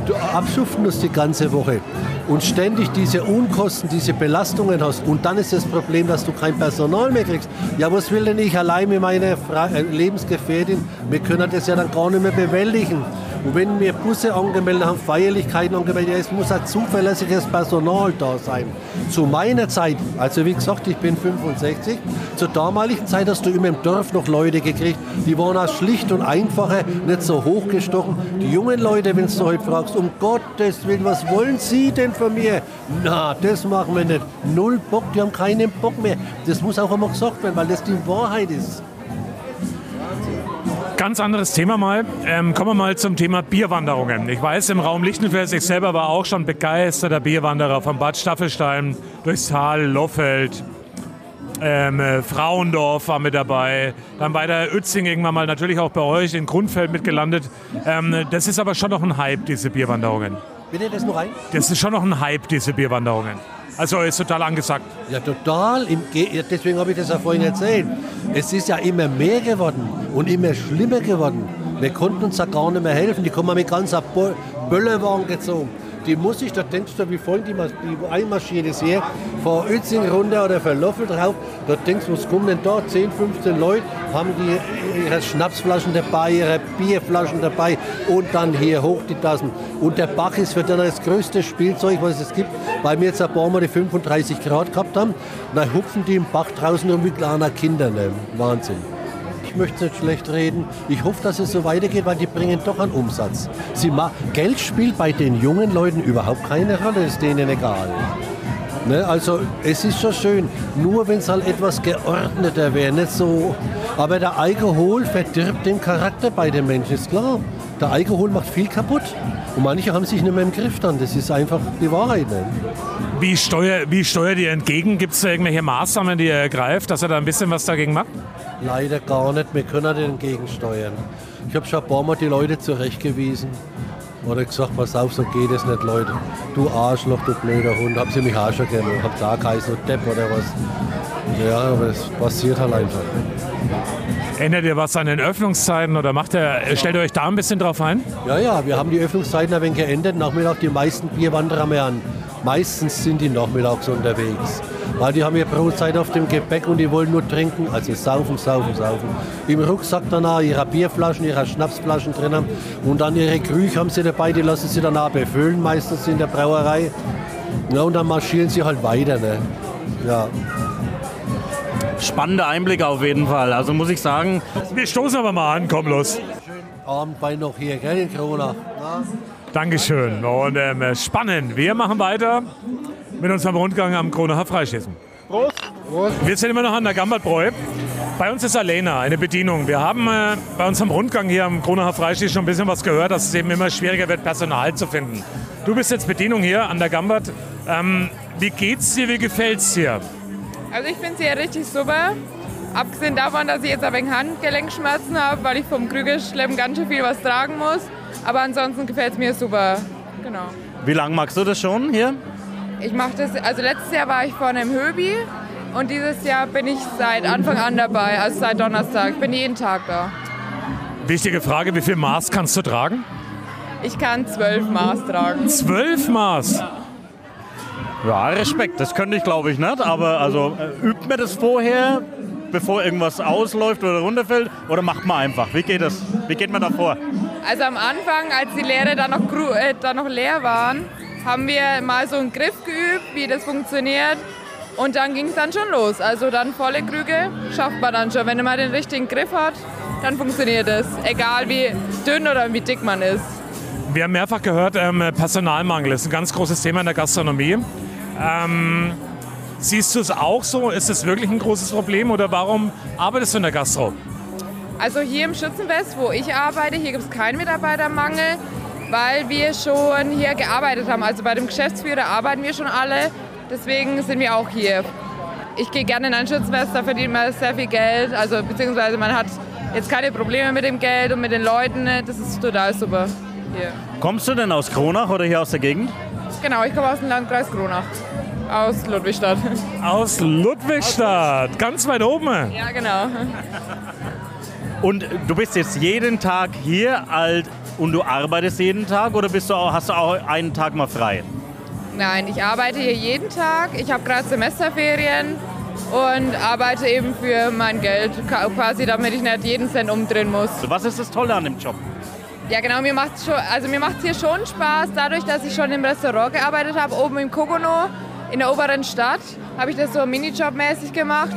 du abschuften musst die ganze Woche und ständig diese Unkosten, diese Belastungen hast und dann ist das Problem, dass du kein Personal mehr kriegst. Ja, was will denn ich allein mit meiner Fra äh, Lebensgefährtin? Wir können das ja dann gar nicht mehr bewältigen. Und wenn wir Busse angemeldet haben, Feierlichkeiten angemeldet, es muss ein zuverlässiges Personal da sein. Zu meiner Zeit, also wie gesagt, ich bin 65, zur damaligen Zeit hast du immer im Dorf noch Leute gekriegt, die waren auch schlicht und einfacher, nicht so hochgestochen. Die jungen Leute, wenn du heute fragst, um Gottes Willen, was wollen Sie denn von mir? Na, das machen wir nicht. Null Bock, die haben keinen Bock mehr. Das muss auch einmal gesagt werden, weil das die Wahrheit ist. Ganz anderes Thema mal. Ähm, kommen wir mal zum Thema Bierwanderungen. Ich weiß, im Raum Lichtenfels, ich selber war auch schon begeisterter Bierwanderer von Bad Staffelstein durchs Tal, Loffeld, ähm, äh, Frauendorf war mit dabei. Dann bei der Uetzing irgendwann mal natürlich auch bei euch in Grundfeld mitgelandet. Ähm, das ist aber schon noch ein Hype, diese Bierwanderungen. Bitte das noch ein? Das ist schon noch ein Hype, diese Bierwanderungen. Also ist total angesagt. Ja, total. Deswegen habe ich das ja vorhin erzählt. Es ist ja immer mehr geworden und immer schlimmer geworden. Wir konnten uns ja gar nicht mehr helfen. Die kommen mit ganzer Böllerwagen gezogen. Die muss ich, da denkst du, wie voll die, die einmarschiert ist hier, von Uetzing runter oder von Loffel drauf. Da denkst du, was kommen denn da? 10, 15 Leute haben die ihre Schnapsflaschen dabei, ihre Bierflaschen dabei und dann hier hoch die Tassen. Und der Bach ist für dann das größte Spielzeug, was es gibt, weil wir jetzt ein paar Mal die 35 Grad gehabt haben. Und dann hupfen die im Bach draußen rum wie kleine Kinder. Ne? Wahnsinn. Ich möchte nicht schlecht reden. Ich hoffe, dass es so weitergeht, weil die bringen doch einen Umsatz. Sie Geld spielt bei den jungen Leuten überhaupt keine Rolle, ist denen egal. Ne, also es ist schon schön, nur wenn es halt etwas geordneter wäre, nicht so. Aber der Alkohol verdirbt den Charakter bei den Menschen, ist klar. Der Alkohol macht viel kaputt. Und manche haben sich nicht mehr im Griff dann. Das ist einfach die Wahrheit. Ne? Wie, steuer, wie steuert ihr entgegen? Gibt es irgendwelche Maßnahmen, die ihr ergreift, dass ihr da ein bisschen was dagegen macht? Leider gar nicht. Wir können nicht entgegensteuern. Ich habe schon ein paar Mal die Leute zurechtgewiesen. Oder gesagt, pass auf, so geht es nicht, Leute. Du Arschloch, du blöder Hund. Haben sie mich auch schon gerne. Hab da geheißen, Depp oder was. Ja, aber das passiert halt einfach. Ändert ihr was an den Öffnungszeiten oder macht ihr, stellt ihr euch da ein bisschen drauf ein? Ja, ja, wir haben die Öffnungszeiten ein wenig geändert. Nachmittag die meisten Bierwanderer mehr an. Meistens sind die nachmittags unterwegs. Weil die haben ja Brotzeit auf dem Gepäck und die wollen nur trinken. Also saufen, saufen, saufen. Im Rucksack danach ihre Bierflaschen, ihre Schnapsflaschen drin haben. Und dann ihre Krüche haben sie dabei, die lassen sie danach befüllen, meistens in der Brauerei. Ja, und dann marschieren sie halt weiter. Ne? Ja. Spannender Einblick auf jeden Fall. Also muss ich sagen. Wir stoßen aber mal an, komm los. Abendbein noch hier, gell, in Kronach. Dankeschön. Und ähm, spannend. Wir machen weiter mit unserem Rundgang am Kronacher Freischießen. Prost. Prost. Wir sind immer noch an der Gambertbräu. Bei uns ist Alena, eine Bedienung. Wir haben äh, bei unserem Rundgang hier am Kronacher Freischießen schon ein bisschen was gehört, dass es eben immer schwieriger wird, Personal zu finden. Du bist jetzt Bedienung hier an der Gambert. Ähm, wie geht's dir, wie gefällt's dir? Also ich finde sie ja richtig super. Abgesehen davon, dass ich jetzt ein wenig Handgelenkschmerzen habe, weil ich vom Krügelschleppen ganz schön viel was tragen muss. Aber ansonsten gefällt es mir super. Genau. Wie lange magst du das schon hier? Ich mache das, also letztes Jahr war ich vorne im Höbi und dieses Jahr bin ich seit Anfang an dabei, also seit Donnerstag. Ich bin jeden Tag da. Wichtige Frage, wie viel Maß kannst du tragen? Ich kann zwölf Maß tragen. Zwölf Maß? Ja, Respekt, das könnte ich glaube ich nicht, aber also äh, übt man das vorher, bevor irgendwas ausläuft oder runterfällt oder macht man einfach? Wie geht das? Wie geht man da vor? Also am Anfang, als die Lehre dann noch, äh, dann noch leer waren, haben wir mal so einen Griff geübt, wie das funktioniert. Und dann ging es dann schon los. Also dann volle Krüge schafft man dann schon. Wenn man den richtigen Griff hat, dann funktioniert es. Egal wie dünn oder wie dick man ist. Wir haben mehrfach gehört, ähm, Personalmangel ist ein ganz großes Thema in der Gastronomie. Ähm, siehst du es auch so? Ist es wirklich ein großes Problem oder warum arbeitest du in der Gastro? Also hier im Schützenfest, wo ich arbeite, hier gibt es keinen Mitarbeitermangel, weil wir schon hier gearbeitet haben. Also bei dem Geschäftsführer arbeiten wir schon alle, deswegen sind wir auch hier. Ich gehe gerne in ein Schützenfest, da verdient man sehr viel Geld, also beziehungsweise man hat jetzt keine Probleme mit dem Geld und mit den Leuten, das ist total super hier. Kommst du denn aus Kronach oder hier aus der Gegend? Genau, ich komme aus dem Landkreis Kronach, aus Ludwigstadt. Aus Ludwigstadt, ganz weit oben. Ja, genau. Und du bist jetzt jeden Tag hier alt und du arbeitest jeden Tag oder bist du auch, hast du auch einen Tag mal frei? Nein, ich arbeite hier jeden Tag. Ich habe gerade Semesterferien und arbeite eben für mein Geld, quasi damit ich nicht jeden Cent umdrehen muss. Was ist das Tolle an dem Job? Ja, genau, mir macht schon, also mir macht hier schon Spaß, dadurch, dass ich schon im Restaurant gearbeitet habe, oben im Kokono in der oberen Stadt, habe ich das so Minijobmäßig gemacht.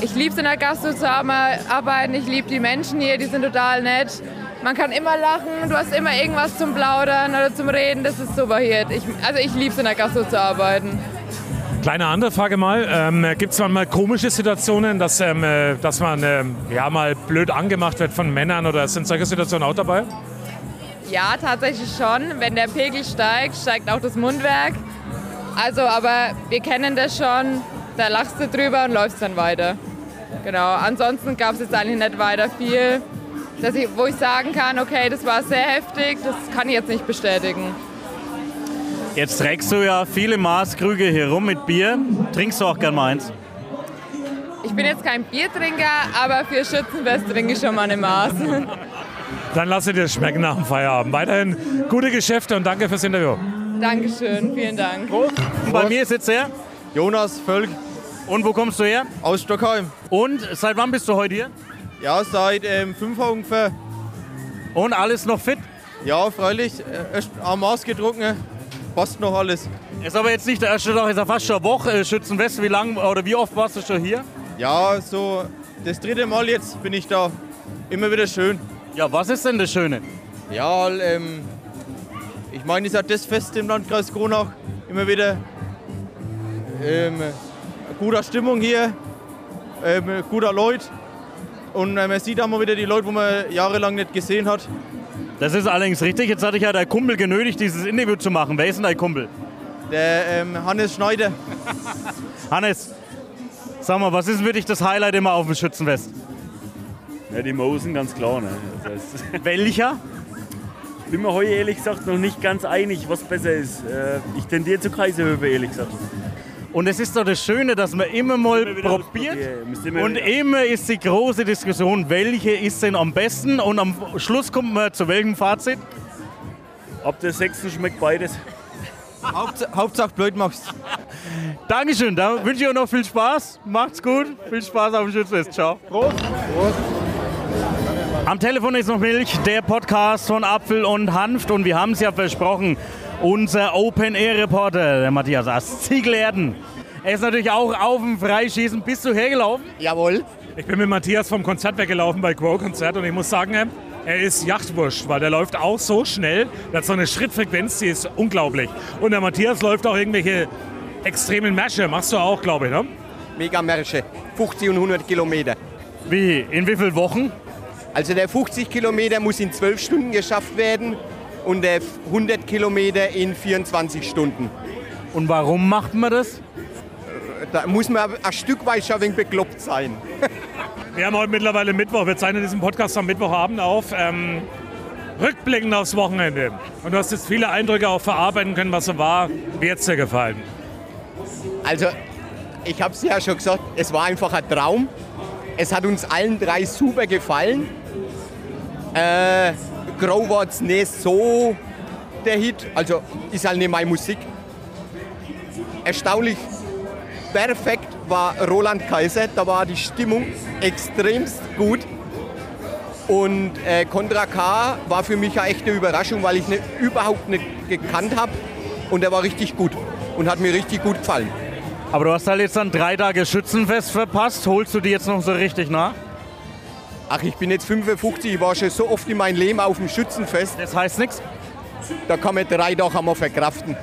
Ich liebe es in der Gastro zu arbeiten, ich liebe die Menschen hier, die sind total nett. Man kann immer lachen, du hast immer irgendwas zum Plaudern oder zum Reden, das ist super hier. Ich, also ich liebe es in der Gastro zu arbeiten. Kleine andere Frage mal. Ähm, Gibt es manchmal komische Situationen, dass, ähm, äh, dass man ähm, ja, mal blöd angemacht wird von Männern oder sind solche Situationen auch dabei? Ja, tatsächlich schon. Wenn der Pegel steigt, steigt auch das Mundwerk. Also, aber wir kennen das schon. Da lachst du drüber und läufst dann weiter. Genau. Ansonsten gab es jetzt eigentlich nicht weiter viel, dass ich, wo ich sagen kann, okay, das war sehr heftig. Das kann ich jetzt nicht bestätigen. Jetzt trägst du ja viele Maßkrüge hier rum mit Bier. Trinkst du auch gern mal eins? Ich bin jetzt kein Biertrinker, aber für Schützenfest trinke ich schon mal eine Maß. Dann lasse dir das schmecken nach dem Feierabend. Weiterhin gute Geschäfte und danke fürs Interview. Dankeschön, vielen Dank. Bei mir sitzt er. Jonas Völk. Und wo kommst du her? Aus Stockholm. Und seit wann bist du heute hier? Ja, seit ähm, fünf Wochen ungefähr. Und alles noch fit? Ja, freilich. Äh, Erst am Maß getrunken. Passt noch alles. Ist aber jetzt nicht der erste Tag, ist ja fast schon eine Woche äh, Schützenwest. Wie lang oder wie oft warst du schon hier? Ja, so das dritte Mal jetzt bin ich da. Immer wieder schön. Ja, was ist denn das Schöne? Ja, ähm, ich meine, es ist ja das Fest im Landkreis Kronach. Immer wieder ähm, guter Stimmung hier, ähm, guter Leute. Und äh, man sieht auch mal wieder die Leute, die man jahrelang nicht gesehen hat. Das ist allerdings richtig. Jetzt hatte ich ja dein Kumpel genötigt, dieses Interview zu machen. Wer ist denn dein Kumpel? Der ähm, Hannes Schneider. Hannes, sag mal, was ist für dich das Highlight immer auf dem Schützenfest? Ja, die Mosen, ganz klar. Ne? Das heißt, Welcher? bin mir heute ehrlich gesagt noch nicht ganz einig, was besser ist. Äh, Ich tendiere zu Kaiserhöfe, ehrlich gesagt. Und es ist doch das Schöne, dass man immer mal wieder probiert. immer Und wieder- immer ist die große Diskussion, welche ist denn am besten? Und am Schluss kommt man zu welchem Fazit? Ab der sechsten schmeckt beides. Hauptsache, Hauptsache blöd machst. Dankeschön, da wünsche ich euch noch viel Spaß. Macht's gut, viel Spaß auf dem Schützenfest. Ciao. Prost. Am Telefon ist noch Milch, der Podcast von Apfel und Hanft. Und wir haben es ja versprochen, unser Open-Air-Reporter, der Matthias Ast, Ziegelerden. Er ist natürlich auch auf dem Freischießen. Bist du hergelaufen? Jawohl. Ich bin mit Matthias vom Konzert weggelaufen bei Grow-Konzert und ich muss sagen, äh, er ist Yachtwurscht, weil der läuft auch so schnell. Der hat so eine Schrittfrequenz, die ist unglaublich. Und der Matthias läuft auch irgendwelche extremen Märsche. Machst du auch, glaube ich, ne? Megamärsche, 50 und 100 Kilometer. Wie? In wie vielen Wochen? Also der 50 Kilometer muss in 12 Stunden geschafft werden und äh, 100 Kilometer in 24 Stunden. Und warum macht man das? Da muss man ein Stück weit schon ein wenig bekloppt sein. Wir haben heute mittlerweile Mittwoch. Wir zeichnen diesen Podcast am Mittwochabend auf. Ähm, rückblickend aufs Wochenende. Und du hast jetzt viele Eindrücke auch verarbeiten können, was so war. Wie hat es dir gefallen? Also, ich habe es ja schon gesagt, es war einfach ein Traum. Es hat uns allen drei super gefallen. Äh, Grow war jetzt nicht so der Hit, also ist halt nicht meine Musik. Erstaunlich perfekt war Roland Kaiser, da war die Stimmung extremst gut. Und äh, Contra K war für mich eine echte Überraschung, weil ich ihn überhaupt nicht gekannt habe. Und er war richtig gut und hat mir richtig gut gefallen. Aber du hast halt jetzt dann drei Tage Schützenfest verpasst. Holst du die jetzt noch so richtig nach? Ach, ich bin jetzt 55, ich war schon so oft in meinem Leben auf dem Schützenfest. Das heißt nichts? Da kann man drei Tage einmal verkraften.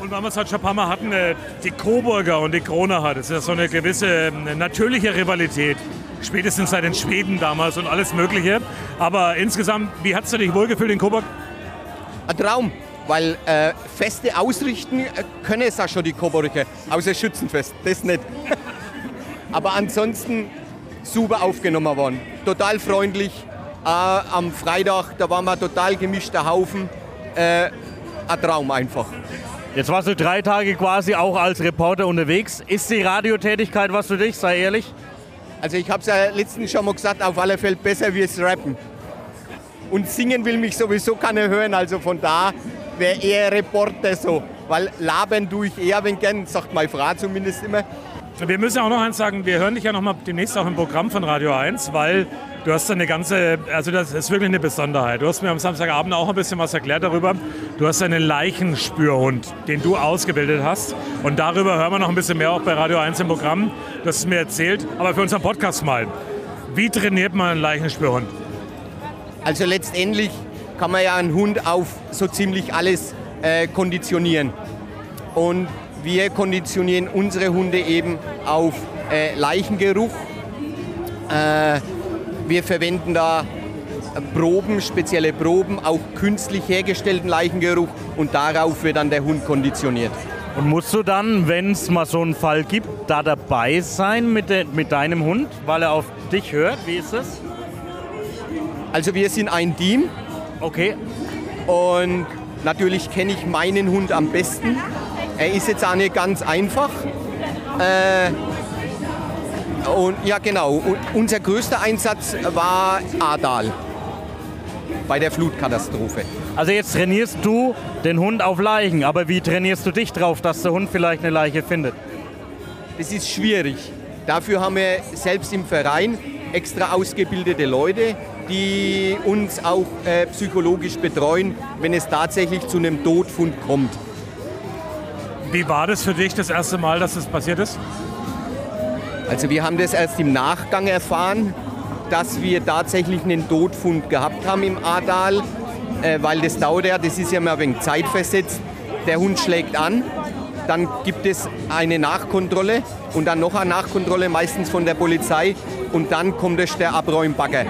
Und weil wir es halt schon ein paar Mal hatten, äh, die Coburger und die Kronacher, das ist ja so eine gewisse äh, natürliche Rivalität. Spätestens seit den Schweden damals und alles Mögliche. Aber insgesamt, wie hast du dich wohlgefühlt in Coburg? Ein Traum, weil äh, Feste ausrichten äh, können es auch schon die Coburger, außer Schützenfest, das nicht. Aber ansonsten super aufgenommen worden, total freundlich. Äh, am Freitag, da waren wir total gemischter Haufen. Äh, ein Traum einfach. Jetzt warst du drei Tage quasi auch als Reporter unterwegs. Ist die Radiotätigkeit was für dich, sei ehrlich? Also ich habe es ja letztens schon mal gesagt, auf alle Fälle besser wie es Rappen. Und singen will mich sowieso keiner hören, also von da wäre eher Reporter so. Weil labern tue ich eher, wenn gern, sagt meine Frau zumindest immer. Wir müssen auch noch eins sagen, wir hören dich ja noch mal demnächst auch im Programm von Radio 1, weil du hast eine ganze, also das ist wirklich eine Besonderheit. Du hast mir am Samstagabend auch ein bisschen was erklärt darüber. Du hast einen Leichenspürhund, den du ausgebildet hast. Und darüber hören wir noch ein bisschen mehr auch bei Radio 1 im Programm. Hast es mir erzählt. Aber für unseren Podcast mal. Wie trainiert man einen Leichenspürhund? Also letztendlich kann man ja einen Hund auf so ziemlich alles äh, konditionieren. Und wir konditionieren unsere Hunde eben auf äh, Leichengeruch. Äh, wir verwenden da Proben, spezielle Proben, auch künstlich hergestellten Leichengeruch und darauf wird dann der Hund konditioniert. Und musst du dann, wenn es mal so einen Fall gibt, da dabei sein mit, de, mit deinem Hund, weil er auf dich hört? Wie ist das? Also wir sind ein Team. Okay. Und natürlich kenne ich meinen Hund am besten. Er ist jetzt auch nicht ganz einfach. Äh, und ja genau, und unser größter Einsatz war Adal bei der Flutkatastrophe. Also jetzt trainierst du den Hund auf Leichen, aber wie trainierst du dich drauf, dass der Hund vielleicht eine Leiche findet? Das ist schwierig. Dafür haben wir selbst im Verein extra ausgebildete Leute, die uns auch äh, psychologisch betreuen, wenn es tatsächlich zu einem Todfund kommt. Wie war das für dich das erste Mal, dass das passiert ist? Also wir haben das erst im Nachgang erfahren, dass wir tatsächlich einen Todfund gehabt haben im Ahrtal, äh, weil das dauert ja, das ist ja mal wenig zeitversetzt. Der Hund schlägt an, dann gibt es eine Nachkontrolle und dann noch eine Nachkontrolle, meistens von der Polizei und dann kommt es der Abräumbagger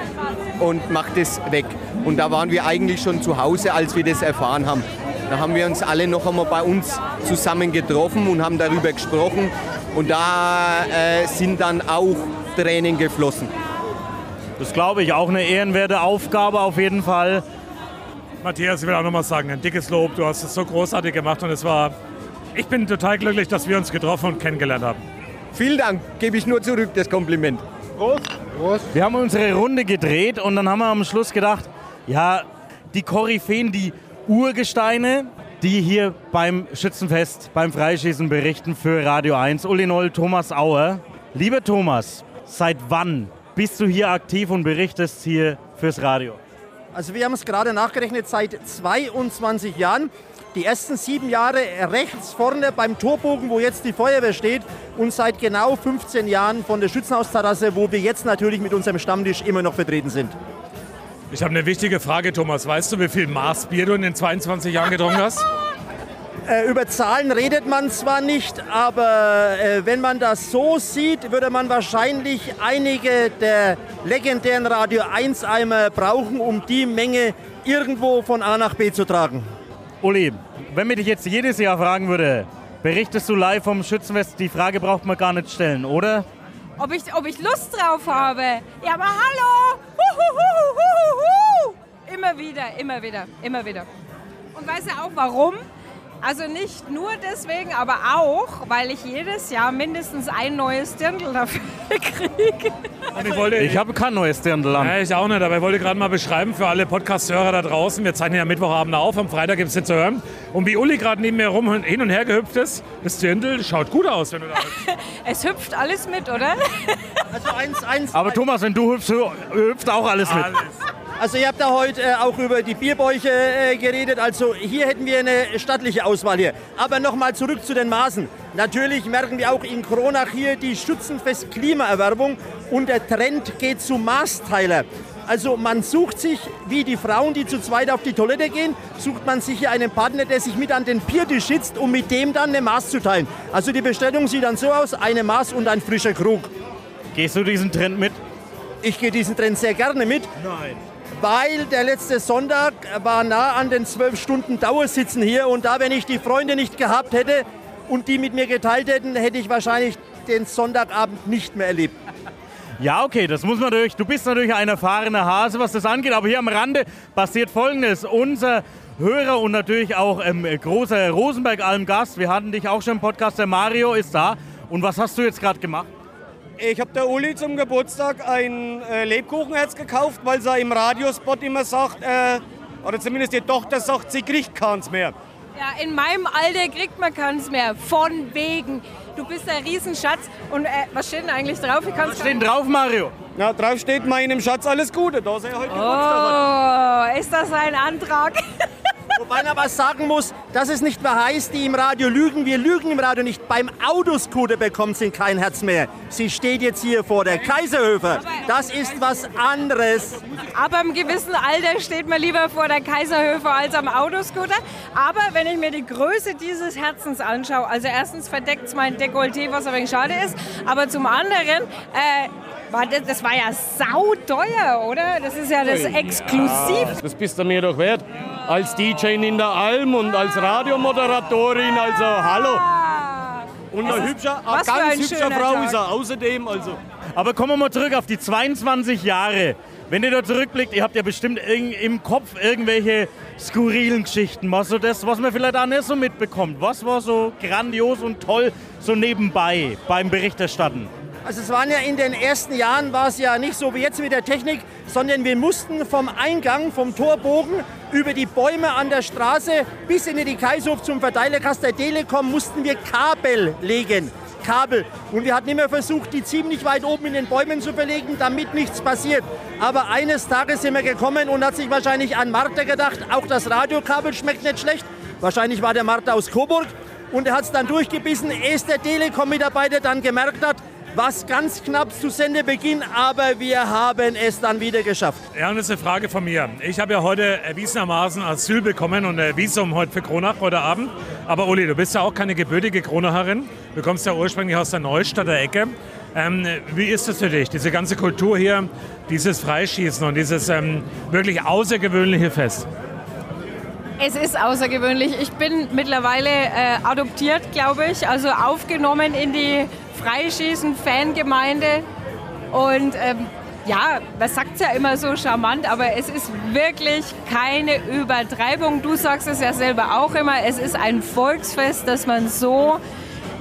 und macht es weg. Und da waren wir eigentlich schon zu Hause, als wir das erfahren haben. Da haben wir uns alle noch einmal bei uns zusammen getroffen und haben darüber gesprochen. Und da äh, sind dann auch Tränen geflossen. Das glaube ich, auch eine ehrenwerte Aufgabe auf jeden Fall. Matthias, ich will auch noch mal sagen, ein dickes Lob. Du hast es so großartig gemacht und es war. Ich bin total glücklich, dass wir uns getroffen und kennengelernt haben. Vielen Dank, gebe ich nur zurück das Kompliment. Prost. Prost. Wir haben unsere Runde gedreht und dann haben wir am Schluss gedacht, ja, die Koryphäen, die Urgesteine, die hier beim Schützenfest, beim Freischießen berichten für Radio 1. Uli Noll, Thomas Auer. Lieber Thomas, seit wann bist du hier aktiv und berichtest hier fürs Radio? Also wir haben es gerade nachgerechnet, seit 22 Jahren. Die ersten sieben Jahre rechts vorne beim Torbogen, wo jetzt die Feuerwehr steht. Und seit genau 15 Jahren von der Schützenhausterrasse, wo wir jetzt natürlich mit unserem Stammtisch immer noch vertreten sind. Ich habe eine wichtige Frage, Thomas. Weißt du, wie viel Maß Bier du in den 22 Jahren getrunken hast? Äh, über Zahlen redet man zwar nicht, aber äh, wenn man das so sieht, würde man wahrscheinlich einige der legendären Radio 1 Eimer brauchen, um die Menge irgendwo von A nach B zu tragen. Uli, wenn mir dich jetzt jedes Jahr fragen würde, berichtest du live vom Schützenfest? Die Frage braucht man gar nicht stellen, oder? Ob ich, ob ich Lust drauf habe? Ja, aber hallo! Immer wieder, immer wieder, immer wieder. Und weißt du auch warum? Also nicht nur deswegen, aber auch, weil ich jedes Jahr mindestens ein neues Dirndl dafür kriege. Und ich wollte, Ich habe kein neues Dirndl an. Ja, ich auch nicht, aber ich wollte gerade mal beschreiben für alle Podcast-Hörer da draußen. Wir zeichnen ja Mittwochabend auf, am Freitag gibt es zu hören. Und wie Uli gerade neben mir rum hin und her gehüpft ist, das Dirndl schaut gut aus, wenn du da hüpfst. Es hüpft alles mit, oder? Also eins, eins. Aber Thomas, wenn du hüpfst, hüpft auch alles mit. Also ihr habt da heute äh, auch über die Bierbäuche äh, geredet. Also hier hätten wir eine stattliche Auswahl hier. Aber nochmal zurück zu den Maßen. Natürlich merken wir auch in Kronach hier die Schützenfest Klimaerwerbung und der Trend geht zu Maßteiler. Also man sucht sich, wie die Frauen, die zu zweit auf die Toilette gehen, sucht man sich hier einen Partner, der sich mit an den Biertisch sitzt, um mit dem dann eine Maß zu teilen. Also die Bestellung sieht dann so aus, eine Maß und ein frischer Krug. Gehst du diesen Trend mit? Ich gehe diesen Trend sehr gerne mit. Nein. Weil der letzte Sonntag war nah an den zwölf Stunden Dauersitzen hier und da, wenn ich die Freunde nicht gehabt hätte und die mit mir geteilt hätten, hätte ich wahrscheinlich den Sonntagabend nicht mehr erlebt. Ja, okay, das muss man natürlich. Du bist natürlich ein erfahrener Hase, was das angeht, aber hier am Rande passiert Folgendes. Unser Hörer und natürlich auch ähm, großer Rosenberg-Alm-Gast, wir hatten dich auch schon im Podcast, der Mario ist da. Und was hast du jetzt gerade gemacht? Ich habe der Uli zum Geburtstag ein äh, Lebkuchenherz gekauft, weil sie im Radiospot immer sagt, äh, oder zumindest die Tochter sagt, sie kriegt keins mehr. Ja, in meinem Alter kriegt man keins mehr. Von wegen. Du bist ein Riesenschatz. Und äh, was steht denn eigentlich drauf? Ich Was steht drauf, Mario? Ja, drauf steht meinem Schatz alles Gute, da sie heute Geburtstag hat. Oh, ist das ein Antrag? Wobei man aber sagen muss, dass es nicht mehr heißt, die im Radio lügen. Wir lügen im Radio nicht. Beim Autoscooter bekommt sie kein Herz mehr. Sie steht jetzt hier vor der Kaiserhöfer. Das ist was anderes. Aber im gewissen Alter steht man lieber vor der Kaiserhöfe als am Autoscooter. Aber wenn ich mir die Größe dieses Herzens anschaue, also erstens verdeckt es mein Dekolleté, was ein wenig schade ist, aber zum anderen, äh, war das, das war ja sauteuer, oder? Das ist ja das Exklusiv. Ja, das bist du mir doch wert. Als DJ in der Alm und als Radiomoderatorin, also hallo. Und eine ist- hübsche, eine ganz hübsche Frau Tag. ist er außerdem, also. Aber kommen wir mal zurück auf die 22 Jahre. Wenn ihr da zurückblickt, ihr habt ja bestimmt im Kopf irgendwelche skurrilen Geschichten. Was so das, was man vielleicht auch nicht so mitbekommt. Was war so grandios und toll so nebenbei beim Berichterstatten? Also es waren ja in den ersten Jahren war es ja nicht so wie jetzt mit der Technik, sondern wir mussten vom Eingang, vom Torbogen über die Bäume an der Straße bis in die Kaiserhof zum Verteilerkast der Telekom mussten wir Kabel legen. Kabel. Und wir hatten immer versucht, die ziemlich weit oben in den Bäumen zu verlegen, damit nichts passiert. Aber eines Tages sind wir gekommen und hat sich wahrscheinlich an Martha gedacht, auch das Radiokabel schmeckt nicht schlecht. Wahrscheinlich war der Martha aus Coburg. Und er hat es dann durchgebissen, ehe der Telekom-Mitarbeiter dann gemerkt hat, was ganz knapp zu Sendebeginn, aber wir haben es dann wieder geschafft. Ja, und das ist eine Frage von mir. Ich habe ja heute erwiesenermaßen Asyl bekommen und äh, Visum heute für Kronach heute Abend. Aber Uli, du bist ja auch keine gebürtige Kronacherin. Du kommst ja ursprünglich aus der Neustädter Ecke. Ähm, wie ist das für dich, diese ganze Kultur hier, dieses Freischießen und dieses ähm, wirklich außergewöhnliche Fest? Es ist außergewöhnlich. Ich bin mittlerweile äh, adoptiert, glaube ich, also aufgenommen in die Freischießen-Fangemeinde. Und ähm, ja, man sagt es ja immer so charmant, aber es ist wirklich keine Übertreibung. Du sagst es ja selber auch immer, es ist ein Volksfest, das man so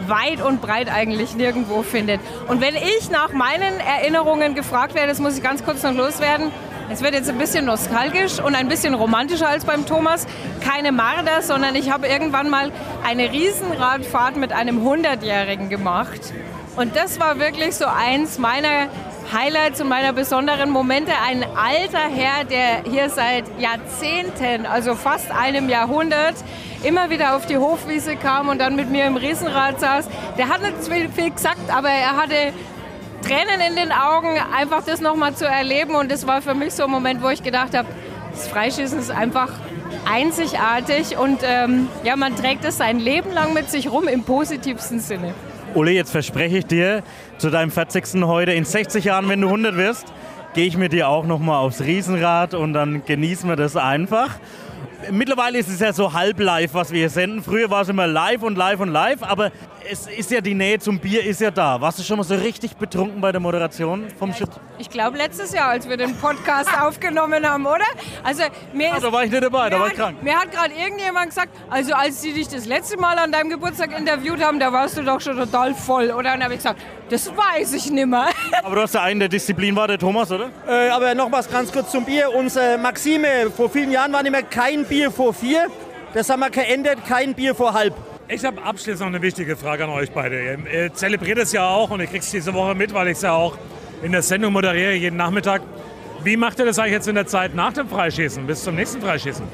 weit und breit eigentlich nirgendwo findet. Und wenn ich nach meinen Erinnerungen gefragt werde, das muss ich ganz kurz noch loswerden, es wird jetzt ein bisschen nostalgisch und ein bisschen romantischer als beim Thomas. Keine Marder, sondern ich habe irgendwann mal eine Riesenradfahrt mit einem 100-Jährigen gemacht. Und das war wirklich so eins meiner Highlights und meiner besonderen Momente. Ein alter Herr, der hier seit Jahrzehnten, also fast einem Jahrhundert, immer wieder auf die Hofwiese kam und dann mit mir im Riesenrad saß. Der hat nicht viel gesagt, aber er hatte Tränen in den Augen, einfach das nochmal zu erleben. Und das war für mich so ein Moment, wo ich gedacht habe, das Freischießen ist einfach einzigartig und ähm, ja, man trägt es sein Leben lang mit sich rum im positivsten Sinne. Uli, jetzt verspreche ich dir zu deinem 40. heute in 60 Jahren, wenn du 100 wirst, gehe ich mit dir auch nochmal aufs Riesenrad und dann genießen wir das einfach. Mittlerweile ist es ja so halb live, was wir hier senden. Früher war es immer live und live und live, aber es ist ja die Nähe zum Bier ist ja da. Warst du schon mal so richtig betrunken bei der Moderation vom Schütz? Ich glaube letztes Jahr, als wir den Podcast aufgenommen haben, oder? Also mir Ah, da war ich nicht dabei, da war ich hat- krank. Mir hat gerade irgendjemand gesagt, also als sie dich das letzte Mal an deinem Geburtstag interviewt haben, da warst du doch schon total voll, oder? Und dann habe ich gesagt, das weiß ich nimmer. Aber du hast ja einen, der Disziplin war, der Thomas, oder? Äh, aber noch was ganz kurz zum Bier. Unsere Maxime vor vielen Jahren war immer kein Bier vor vier. Das haben wir geändert, kein Bier vor halb. Ich habe abschließend noch eine wichtige Frage an euch beide. Ihr zelebriert es ja auch und ihr kriegt es diese Woche mit, weil ich es ja auch in der Sendung moderiere, jeden Nachmittag. Wie macht ihr das eigentlich jetzt in der Zeit nach dem Freischießen, bis zum nächsten Freischießen?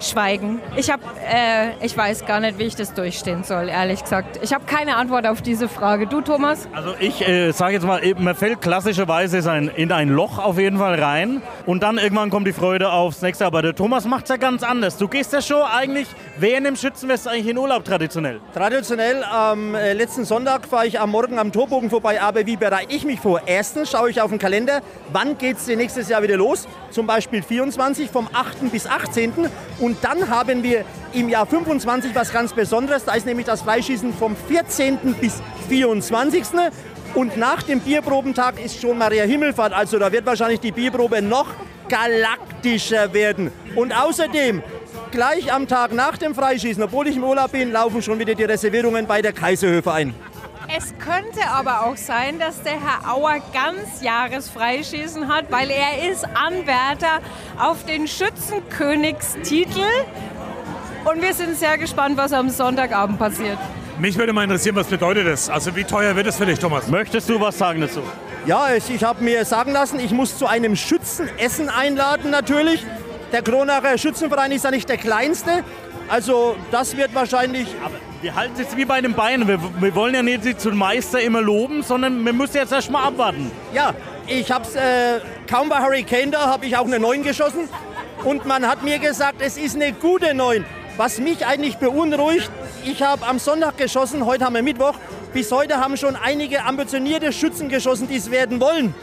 Schweigen. Ich habe, äh, ich weiß gar nicht, wie ich das durchstehen soll, ehrlich gesagt. Ich habe keine Antwort auf diese Frage. Du, Thomas? Also ich äh, sage jetzt mal, man fällt klassischerweise sein- in ein Loch auf jeden Fall rein und dann irgendwann kommt die Freude aufs nächste. Aber der Thomas macht es ja ganz anders. Du gehst ja schon eigentlich, während im Schützenfest eigentlich in Urlaub traditionell. Traditionell am äh, letzten Sonntag fahre ich am Morgen am Torbogen vorbei, aber wie bereite ich mich vor? Erstens schaue ich auf den Kalender, wann geht es nächstes Jahr wieder los? Zum Beispiel 24 vom 8. bis 18. Und dann haben wir im Jahr 25 was ganz Besonderes. Da ist nämlich das Freischießen vom 14. bis 24. Und nach dem Bierprobentag ist schon Maria Himmelfahrt. Also da wird wahrscheinlich die Bierprobe noch galaktischer werden. Und außerdem, gleich am Tag nach dem Freischießen, obwohl ich im Urlaub bin, laufen schon wieder die Reservierungen bei der Kaiserhöfe ein. Es könnte aber auch sein, dass der Herr Auer ganz Jahresfreischießen hat, weil er ist Anwärter auf den Schützenkönigstitel. Und wir sind sehr gespannt, was am Sonntagabend passiert. Mich würde mal interessieren, was bedeutet das? Also wie teuer wird es für dich, Thomas? Möchtest du was sagen dazu? Ja, ich, ich habe mir sagen lassen, ich muss zu einem Schützenessen einladen natürlich. Der Kronacher Schützenverein ist ja nicht der kleinste. Also das wird wahrscheinlich... Wir halten es wie bei den Bayern. Wir, wir wollen ja nicht zum Meister immer loben, sondern wir müssen jetzt erst mal abwarten. Ja, ich habe es äh, kaum bei Hurricane da, habe ich auch eine 9 geschossen. Und man hat mir gesagt, es ist eine gute 9. Was mich eigentlich beunruhigt, ich habe am Sonntag geschossen, heute haben wir Mittwoch. Bis heute haben schon einige ambitionierte Schützen geschossen, die es werden wollen.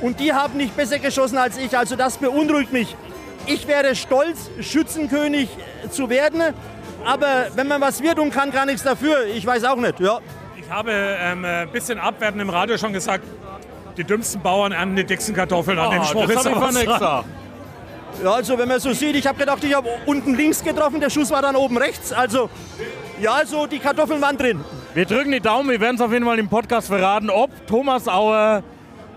Und die haben nicht besser geschossen als ich. Also das beunruhigt mich. Ich wäre stolz, Schützenkönig zu werden. Aber wenn man was wird und kann, gar nichts dafür. Ich weiß auch nicht. Ja. Ich habe ähm, ein bisschen abwertend im Radio schon gesagt, die dümmsten Bauern ernten die dicksten Kartoffeln. An Oh, den Spruch das ist aber nix dran. Ja, also wenn man so sieht, ich habe gedacht, ich habe unten links getroffen, der Schuss war dann oben rechts. Also, ja, also die Kartoffeln waren drin. Wir drücken die Daumen, wir werden es auf jeden Fall im Podcast verraten, ob Thomas Auer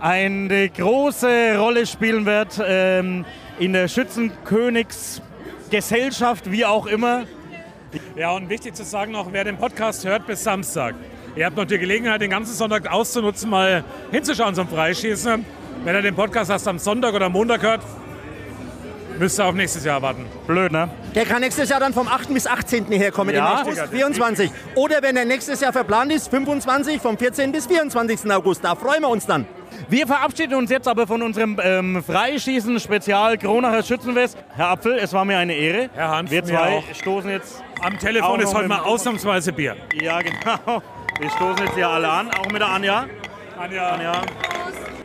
eine große Rolle spielen wird ähm, in der Schützenkönigsgesellschaft, wie auch immer. Ja, und wichtig zu sagen noch, wer den Podcast hört bis Samstag. Ihr habt noch die Gelegenheit, den ganzen Sonntag auszunutzen, mal hinzuschauen zum Freischießen. Wenn ihr den Podcast erst am Sonntag oder Montag hört, müsst ihr auf nächstes Jahr warten. Blöd, ne? Der kann nächstes Jahr dann vom 8. bis 18. herkommen, Ja. im August 24. Oder wenn er nächstes Jahr verplant ist, 25 vom 14. bis 24. August. Da freuen wir uns dann. Wir verabschieden uns jetzt aber von unserem ähm, Freischießen-Spezial Kronacher Schützenfest. Herr Apfel, es war mir eine Ehre. Herr Hanf, wir zwei stoßen jetzt. Am Telefon ist heute mal ausnahmsweise Bier. Ja, genau. Wir stoßen jetzt hier alle an, auch mit der Anja. Anja. Anja.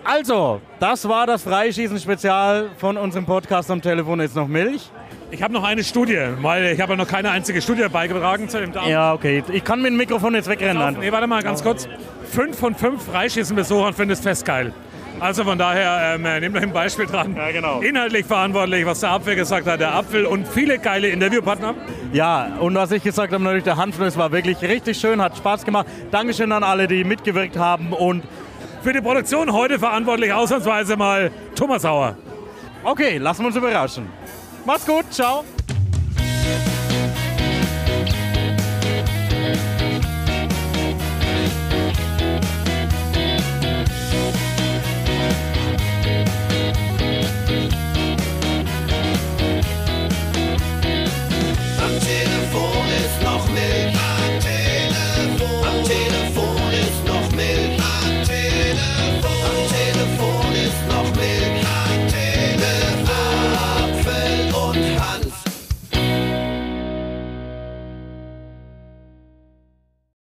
Also, das war das Freischießen-Spezial von unserem Podcast. Am Telefon ist noch Milch. Ich habe noch eine Studie, weil ich habe ja noch keine einzige Studie beigetragen zu dem Abend. Ja, okay. Ich kann mit dem Mikrofon jetzt wegrennen. Nee, warte mal ganz kurz. Fünf von fünf Freischießenbesuchern finden das Fest geil. Also von daher, ähm, nehmt euch ein Beispiel dran. Ja, genau. Inhaltlich verantwortlich, was der Apfel gesagt hat. Der Apfel und viele geile Interviewpartner. Ja, und was ich gesagt habe, natürlich der Hanfnuss es war wirklich richtig schön, hat Spaß gemacht. Dankeschön an alle, die mitgewirkt haben und Für die Produktion heute verantwortlich ausnahmsweise mal Thomas Sauer. okay, lassen wir uns überraschen. Macht's gut, ciao.